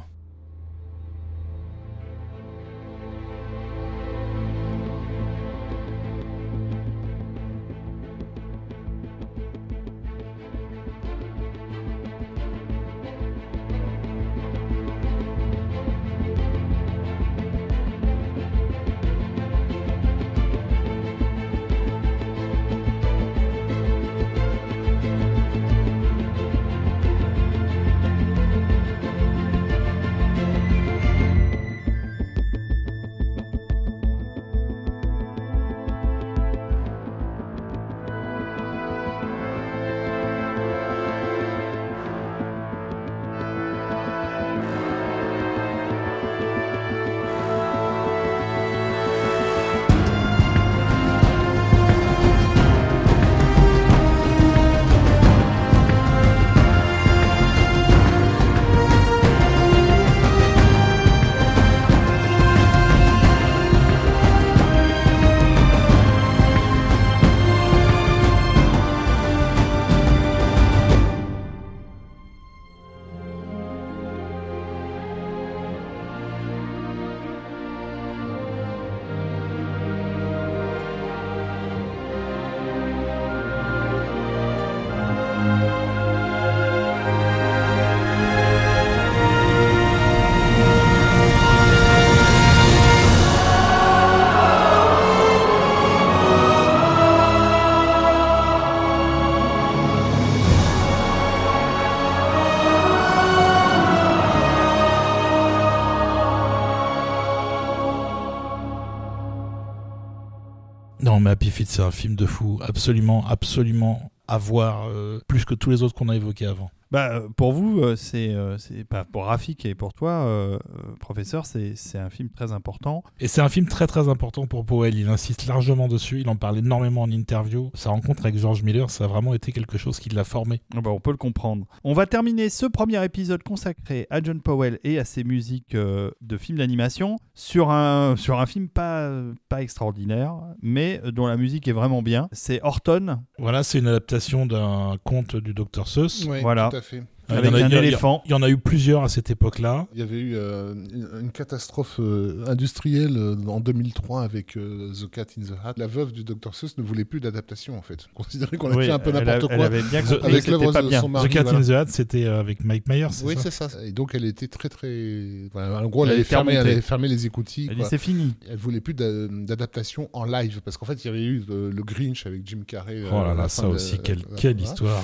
C'est un film de fou. Absolument, absolument à voir, euh, plus que tous les autres qu'on a évoqués avant. Bah, euh, pour vous, euh, c'est euh, c'est pas pour Rafik et pour toi, euh, professeur, c'est c'est un film très important. Et c'est un film très très important pour Powell. Il insiste largement dessus. Il en parle énormément en interview. Sa rencontre avec George Miller, ça a vraiment été quelque chose qui l'a formé. Ah bah, on peut le comprendre. On va terminer ce premier épisode consacré à John Powell et à ses musiques euh, de films d'animation sur un, sur un film pas, pas extraordinaire, mais dont la musique est vraiment bien. C'est Horton, Voilà, c'est une adaptation d'un conte du Dr. Seuss. Ouais, Voilà. tout à fait. Euh, avec il y en a- un il y a- éléphant. Il y en a eu plusieurs à cette époque-là. Il y avait eu euh, une, catastrophe euh, industrielle euh, en 2003 avec euh, The Cat in the Hat. La veuve du Dr Seuss ne voulait plus d'adaptation en fait. Considérait qu'on a Oui, fait un peu elle n'importe Elle quoi. avait bien The- compris avec que l'œuvre de bien. son mari. The Cat voilà. in the Hat, c'était avec Mike Myers. Oui, c'est ça. Et donc elle était très très. voilà, en gros, elle, Elle avait fermé, elle remontée. avait fermé les écoutilles. Elle c'est fini. Elle voulait plus d'a- d'adaptation en live parce qu'en fait il y avait eu le, le Grinch avec Jim Carrey. Oh là là, ça de- aussi, quelle, quelle histoire.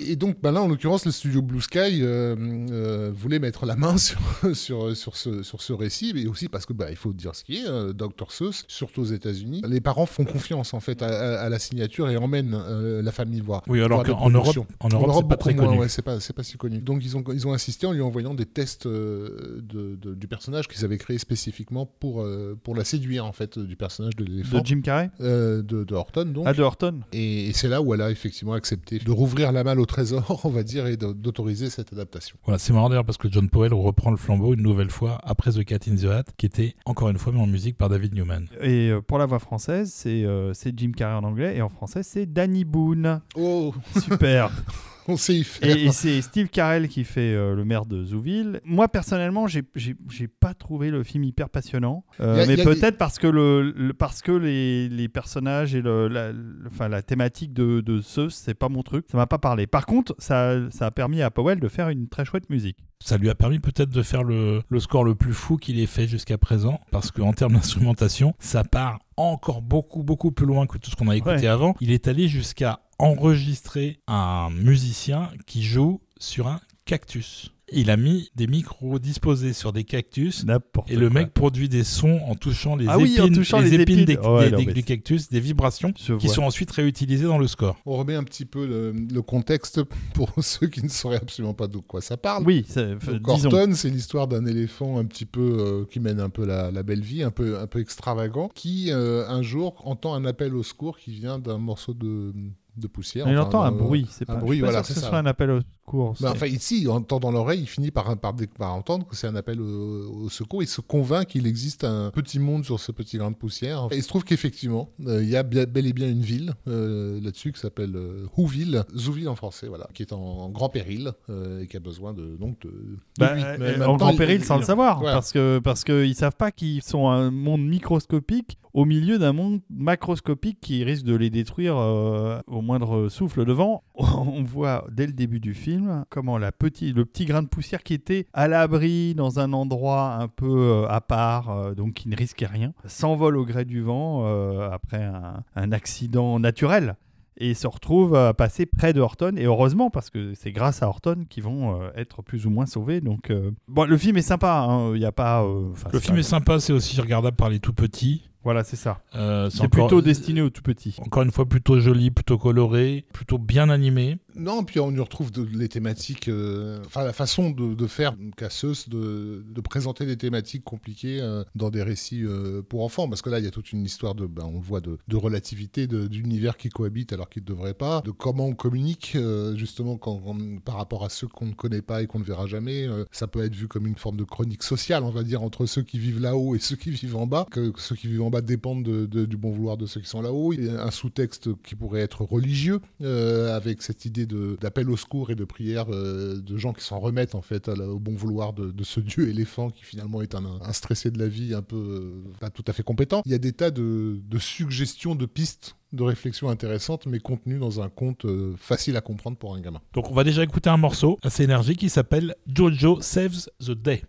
Et donc bah là en l'occurrence le studio Blue Sky euh, euh, voulait mettre la main [laughs] sur sur sur ce sur ce récit, mais aussi parce que bah il faut dire ce qui est euh, Dr Seuss, surtout aux États-Unis, les parents font confiance en fait à, à- à la signature et emmènent euh, la famille voir. Oui, alors qu'en Europe, en Europe, c'est pas très moins, connu. ouais, c'est pas, c'est pas si connu. Donc ils ont, ils ont insisté en lui envoyant des tests euh, de, de- du personnage qu'ils avaient créé spécifiquement pour, euh, pour la séduire en fait du personnage de l'éléphant De Jim Carrey? Euh, de, de Horton donc. Ah, de Horton Et, et c'est là où elle a effectivement accepté de rouvrir la malle au trésor, [laughs] on va dire, et d'autoriser cette adaptation. Voilà, c'est marrant d'ailleurs parce que John Powell reprend le flambeau une nouvelle fois après The Cat in the Hat, qui était encore une fois mis en musique par David Newman. Et euh, pour la voix française, c'est euh, c'est Jim Carrey en anglais et en français, c'est Danny Boone. Oh, Super. [laughs] [laughs] on sait y faire. et et c'est Steve Carell qui fait euh, le maire de Zouville. Moi, personnellement, j'ai pas trouvé le film hyper passionnant. Euh, a- mais peut-être parce que, le, le- parce que les, les personnages et le, la, le- enfin, la thématique de, de ce, c'est pas mon truc. Ça m'a pas parlé. Par contre, ça, ça a permis à Powell de faire une très chouette musique. Ça lui a permis peut-être de faire le, le score le plus fou qu'il ait fait jusqu'à présent, parce qu'en termes d'instrumentation, ça part encore beaucoup, beaucoup plus loin que tout ce qu'on a écouté Ouais. avant. Il est allé jusqu'à enregistrer un musicien qui joue sur un cactus. Il a mis des micros disposés sur des cactus. N'importe Et le quoi. mec produit des sons en touchant les Ah oui, en épines, touchant les les épines épines. des- Ouais, des- non, des- mais du cactus, des vibrations Je qui vois. sont ensuite réutilisées dans le score. On remet un petit peu le, le contexte pour [laughs] ceux qui ne sauraient absolument pas de quoi ça parle. Oui, c'est- Donc, disons. Horton, c'est l'histoire d'un éléphant un petit peu euh, qui mène un peu la, la belle vie, un peu, un peu extravagant, qui euh, un jour entend un appel au secours qui vient d'un morceau de, de poussière. Il enfin, entend un d'un- bruit. C'est un pas, bruit, je suis pas voilà, sûr que c'est ce ça. soit un appel au secours. Bah, enfin, ici, il entend dans l'oreille, il finit par, par, par entendre que c'est un appel au, au secours. Il se convainc qu'il existe un petit monde sur ce petit grain de poussière. Et il se trouve qu'effectivement, euh, il y a bel et bien une ville euh, là-dessus qui s'appelle euh, Whoville, Zouville en français, voilà, qui est en, en grand péril et qui a besoin de donc de, de Bah, lui. Mais en en temps, grand il- péril il- sans le savoir, Voilà. parce que parce qu'ils savent pas qu'ils sont un monde microscopique au milieu d'un monde macroscopique qui risque de les détruire au moindre souffle de vent. [laughs] On voit dès le début du film comment la le petit grain de poussière qui était à l'abri dans un endroit un peu euh, à part, euh, donc qui ne risquait rien, s'envole au gré du vent euh, après un, un accident naturel et se retrouve à passer près de Horton. Et heureusement, parce que c'est grâce à Horton qu'ils vont euh, être plus ou moins sauvés. Donc, euh, bon, le film est sympa. hein, Il y a pas. euh, Le film pas- est sympa, c'est aussi regardable par les tout petits. Voilà, c'est ça. Euh, C'est encore- plutôt destiné aux tout petits. Encore une fois, plutôt joli, plutôt coloré, plutôt bien animé. Non, puis on y retrouve de- les thématiques, euh, enfin la façon de, de faire casseuse, de, de présenter des thématiques compliquées euh, dans des récits euh, pour enfants, parce que là il y a toute une histoire de, ben, on le voit, de, de relativité, de- d'univers qui cohabitent alors qu'ils ne devraient pas, de comment on communique euh, justement quand, quand- par rapport à ceux qu'on ne connaît pas et qu'on ne verra jamais. euh, ça peut être vu comme une forme de chronique sociale, on va dire, entre ceux qui vivent là-haut et ceux qui vivent en bas, que ceux qui vivent en bas de- de- du bon vouloir de ceux qui sont là-haut. Il y a un sous-texte qui pourrait être religieux, euh, avec cette idée d'appel au secours et de prière euh, de gens qui s'en remettent en fait au bon vouloir de, ce dieu éléphant qui finalement est un, stressé de la vie un peu euh, pas tout à fait compétent. Il y a des tas de, suggestions, de pistes de réflexion intéressantes, mais contenues dans un conte facile à comprendre pour un gamin. Donc on va déjà écouter un morceau assez énergique qui s'appelle Jojo Saves the Day.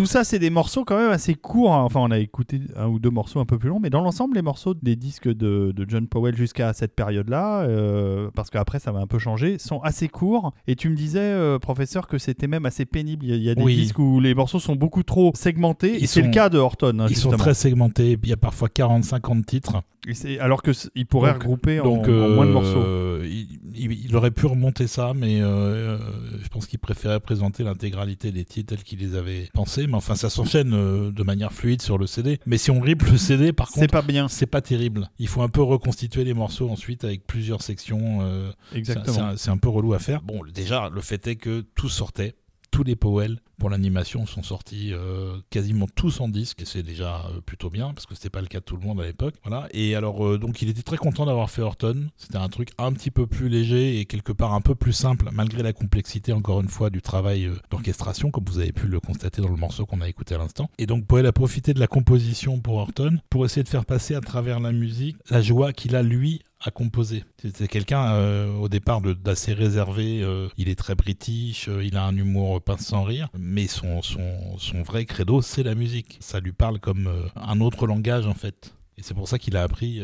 Tout ça, c'est des morceaux quand même assez courts. hein. Enfin, on a écouté un ou deux morceaux un peu plus longs, mais dans l'ensemble, les morceaux des disques de, de John Powell jusqu'à cette période-là, euh, parce qu'après ça va un peu changer, sont assez courts. Et tu me disais, euh, professeur, que c'était même assez pénible. Il y a, il y a des Oui. disques où les morceaux sont beaucoup trop segmentés. Ils et c'est le cas de Horton, hein, Ils sont très segmentés. Il y a parfois 40-50 titres. Et alors ils pourraient Donc- regrouper en, moins de morceaux. euh, il, il- aurait pu remonter ça, mais je pense qu'il préférait présenter l'intégralité des titres tels qu'il les avait pensés. Mais enfin, ça s'enchaîne euh, de manière fluide sur le CD. Mais si on rip le CD, par C'est contre, pas bien. c'est pas terrible. Il faut un peu reconstituer les morceaux ensuite avec plusieurs sections. euh, c'est- Exactement. C'est un, c'est un peu relou à faire. Bon, déjà, le fait est que tout sortait. Tous les Powell pour l'animation sont sortis euh, quasiment tous en disque et c'est déjà euh, plutôt bien parce que c'était pas le cas de tout le monde à l'époque. Voilà. Et alors euh, donc il était très content d'avoir fait Horton. C'était un truc un petit peu plus léger et quelque part un peu plus simple malgré la complexité encore une fois du travail d'orchestration comme vous avez pu le constater dans le morceau qu'on a écouté à l'instant. Et donc Powell a profité de la composition pour Horton pour essayer de faire passer à travers la musique la joie qu'il a lui composer. C'était quelqu'un euh, au départ d'assez réservé. euh, il est très british, euh, il a un humour pince sans rire, mais son, son, son vrai credo, c'est la musique. Ça lui parle comme un autre langage en fait. Et c'est pour ça qu'il a appris,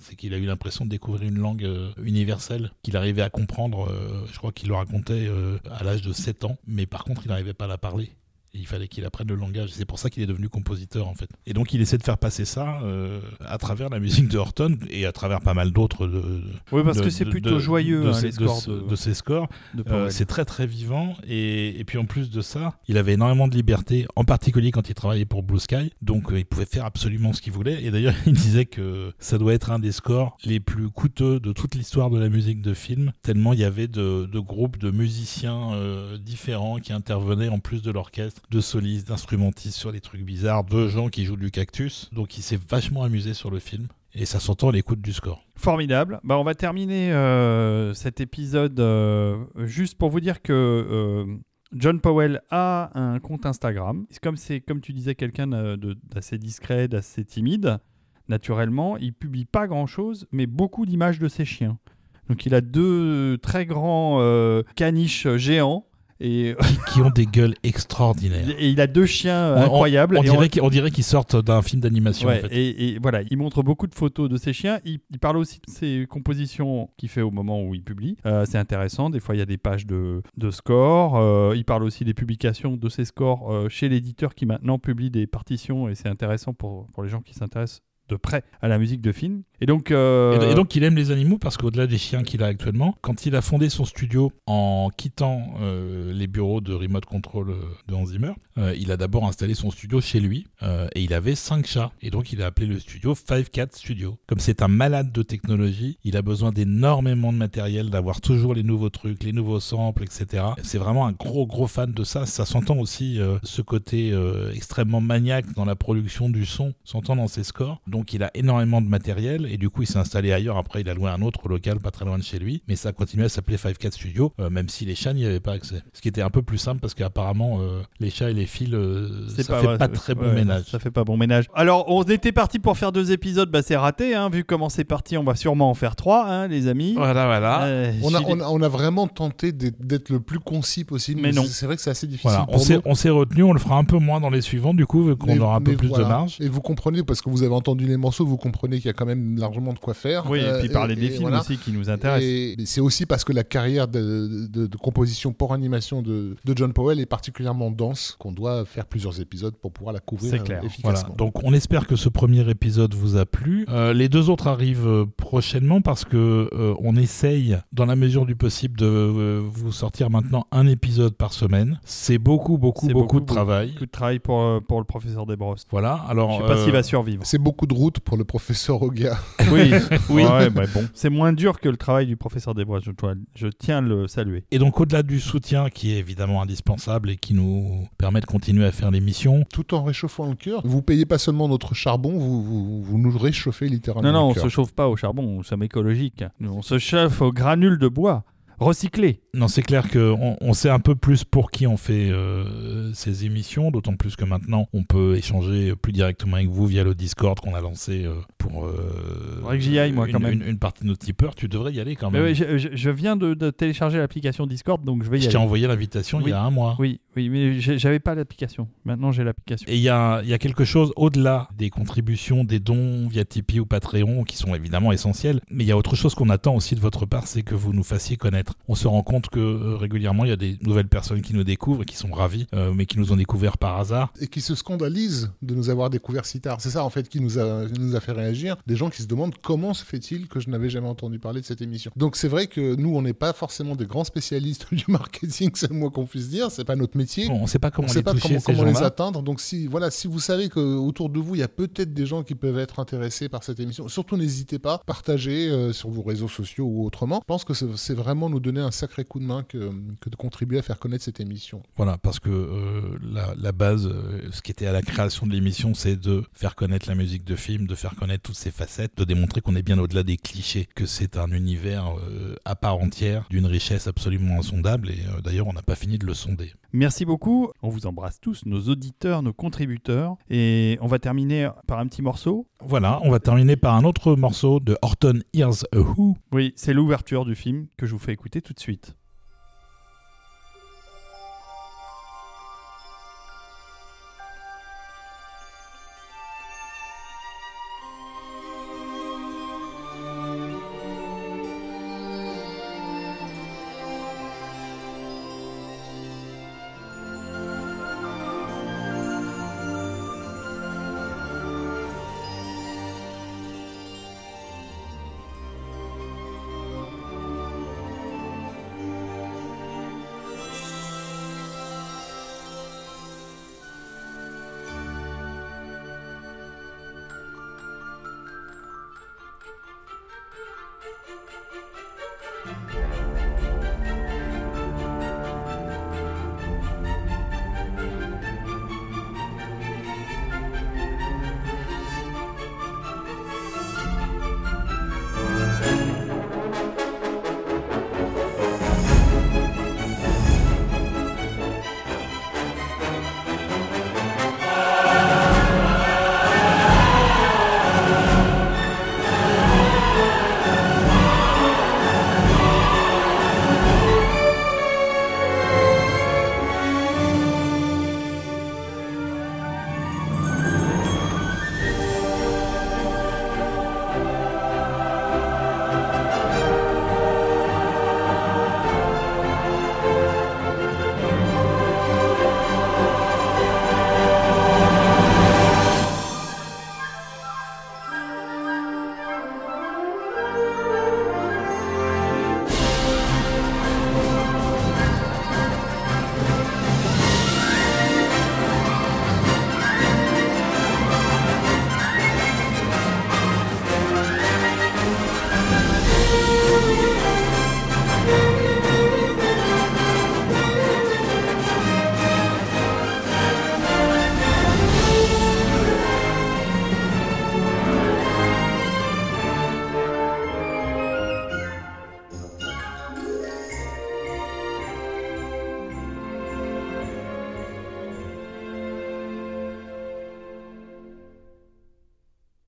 c'est qu'il a eu l'impression de découvrir une langue universelle qu'il arrivait à comprendre. je crois qu'il le racontait à l'âge de 7 ans, mais par contre il n'arrivait pas à la parler. Il fallait qu'il apprenne le langage. C'est pour ça qu'il est devenu compositeur en fait. Et donc il essaie de faire passer ça euh, à travers la musique de Horton et à travers pas mal d'autres. de- de- Oui, parce de- que c'est plutôt joyeux, de hein, les scores de, ces scores. Euh, c'est très très vivant et, et puis en plus de ça, il avait énormément de liberté, en particulier quand il travaillait pour Blue Sky, donc euh, il pouvait faire absolument ce qu'il voulait. Et d'ailleurs, [laughs] il disait que ça doit être un des scores les plus coûteux de toute l'histoire de la musique de film, tellement il y avait de, groupes de musiciens différents qui intervenaient en plus de l'orchestre, de solistes, d'instrumentistes sur des trucs bizarres, de gens qui jouent du cactus. Donc il s'est vachement amusé sur le film. Et ça s'entend à l'écoute du score. Formidable. Bah, on va terminer euh, cet épisode euh, juste pour vous dire que euh, John Powell a un compte Instagram. Comme c'est comme tu disais quelqu'un d'assez discret, d'assez timide, naturellement, il publie pas grand-chose, mais beaucoup d'images de ses chiens. Donc il a deux très grands caniches géants et, qui ont des gueules extraordinaires. et il a deux chiens On- on- incroyables. On dirait qu'ils on dirait qu'ils sortent d'un film d'animation Ouais, en fait. et, et voilà, il montre beaucoup de photos de ses chiens. Il, il parle aussi de ses compositions qu'il fait au moment où il publie. Euh, c'est intéressant. Des fois, il y a des pages de, de scores. Euh, il parle aussi des publications de ses scores euh, chez l'éditeur qui maintenant publie des partitions. Et c'est intéressant pour, pour les gens qui s'intéressent de près à la musique de film. Et donc, euh, Et, donc il aime les animaux parce qu'au-delà des chiens qu'il a actuellement, quand il a fondé son studio en quittant euh, les bureaux de remote control euh, de Hans Zimmer, il a d'abord installé son studio chez lui et il avait cinq chats. Et donc il a appelé le studio Five Cat Studio. Comme c'est un malade de technologie, il a besoin d'énormément de matériel, d'avoir toujours les nouveaux trucs, les nouveaux samples, etc. C'est vraiment un gros gros fan de ça. Ça s'entend aussi ce côté extrêmement maniaque dans la production du son, s'entend dans ses scores. Donc il a énormément de matériel et du coup il s'est installé ailleurs. Après il a loué un autre local pas très loin de chez lui, mais ça a continué à s'appeler 5 Studio, euh, même si les chats n'y avaient pas accès. Ce qui était un peu plus simple parce qu'apparemment euh, les chats et les fils, euh, ça fait ouais, pas très bon ouais, ménage. Ça fait pas bon ménage. Alors, on était parti pour faire deux épisodes. Bah, c'est raté. Hein, vu comment c'est parti, on va sûrement en faire trois, hein, les amis. Voilà, voilà. Euh, On a, Gilles- on, a, on a vraiment tenté d'être le plus concis possible, Mais non. c'est- vrai que c'est assez difficile. Voilà, on s'est, retenu, on le fera un peu moins dans les suivants du coup, vu qu'on aura un peu plus voilà. de marge. Et vous comprenez, parce que vous avez entendu les morceaux, vous comprenez qu'il y a quand même largement de quoi faire. Oui, Euh, et puis parler et- des et films voilà. aussi qui nous intéressent. Et c'est aussi parce que la carrière de, de- de composition pour animation de, de John Powell est particulièrement dense qu'on doit faire plusieurs épisodes pour pouvoir la couvrir C'est euh, clair. Voilà, efficacement. donc on espère que ce premier épisode vous a plu. Euh, les deux autres arrivent euh, prochainement parce que euh, on essaye, dans la mesure du possible, de euh, vous sortir maintenant un épisode par semaine. C'est beaucoup, beaucoup, beaucoup, beaucoup, de travail. Beaucoup de travail pour, euh, pour le professeur Desbrosses. Voilà, alors. Je sais pas euh, s'il va survivre. C'est beaucoup de route pour le professeur Oga. [laughs] Oui, Oui. Ouais, bah bon. C'est moins dur que le travail du professeur Desbrosses. Je, je tiens à le saluer. Et donc, au-delà du soutien qui est évidemment indispensable et qui nous permet de continuer à faire l'émission, Tout en réchauffant le cœur. Vous payez pas seulement notre charbon, vous, vous, vous nous réchauffez littéralement Non, non, le on cœur. se chauffe pas au charbon, nous sommes écologiques. Nous, on se chauffe au granule de bois. Recyclé. Non, c'est clair qu'on on sait un peu plus pour qui on fait euh, ces émissions, d'autant plus que maintenant on peut échanger plus directement avec vous via le Discord qu'on a lancé euh, pour euh, que j'y aille, moi, une, quand même. une- une partie de nos tipeurs. Tu devrais y aller quand Mais même. ouais, je, je- je viens de, de télécharger l'application Discord, donc je vais y je aller. t'ai envoyé l'invitation il Oui. y a un mois. Oui, oui, mais j'avais pas l'application. Maintenant, j'ai l'application. Et il y a, il y a quelque chose au-delà des contributions, des dons via Tipeee ou Patreon qui sont évidemment essentiels. Mais il y a autre chose qu'on attend aussi de votre part, c'est que vous nous fassiez connaître. On se rend compte que euh, régulièrement, il y a des nouvelles personnes qui nous découvrent et qui sont ravis, euh, mais qui nous ont découvert par hasard. et qui se scandalisent de nous avoir découvert si tard. C'est ça en fait qui nous a, qui nous a fait réagir. Des gens qui se demandent comment se fait-il que je n'avais jamais entendu parler de cette émission. Donc c'est vrai que nous on n'est pas forcément des grands spécialistes [laughs] du marketing, c'est le moins qu'on puisse dire. C'est pas notre métier. Bon, on ne sait pas comment on sait les pas toucher, comment, ces comment les gens-là. atteindre. Donc si voilà, si vous savez que autour de vous il y a peut-être des gens qui peuvent être intéressés par cette émission, surtout n'hésitez pas, partagez euh, sur vos réseaux sociaux ou autrement. Je pense que c'est c'est vraiment nous donner un sacré coup de main que, que de contribuer à faire connaître cette émission. Voilà, parce que euh, la, la base, euh, ce qui était à la création de l'émission, c'est de faire connaître la musique de film, de faire connaître toutes ses facettes, de démontrer qu'on est bien au-delà des clichés, que c'est un univers euh, à part entière, d'une richesse absolument insondable, et euh, d'ailleurs on n'a pas fini de le sonder. Merci beaucoup. On vous embrasse tous, nos auditeurs, nos contributeurs. Et on va terminer par un petit morceau. Voilà, on va terminer par un autre morceau de Horton Hears a Who. Oui, c'est l'ouverture du film que je vous fais tout de suite.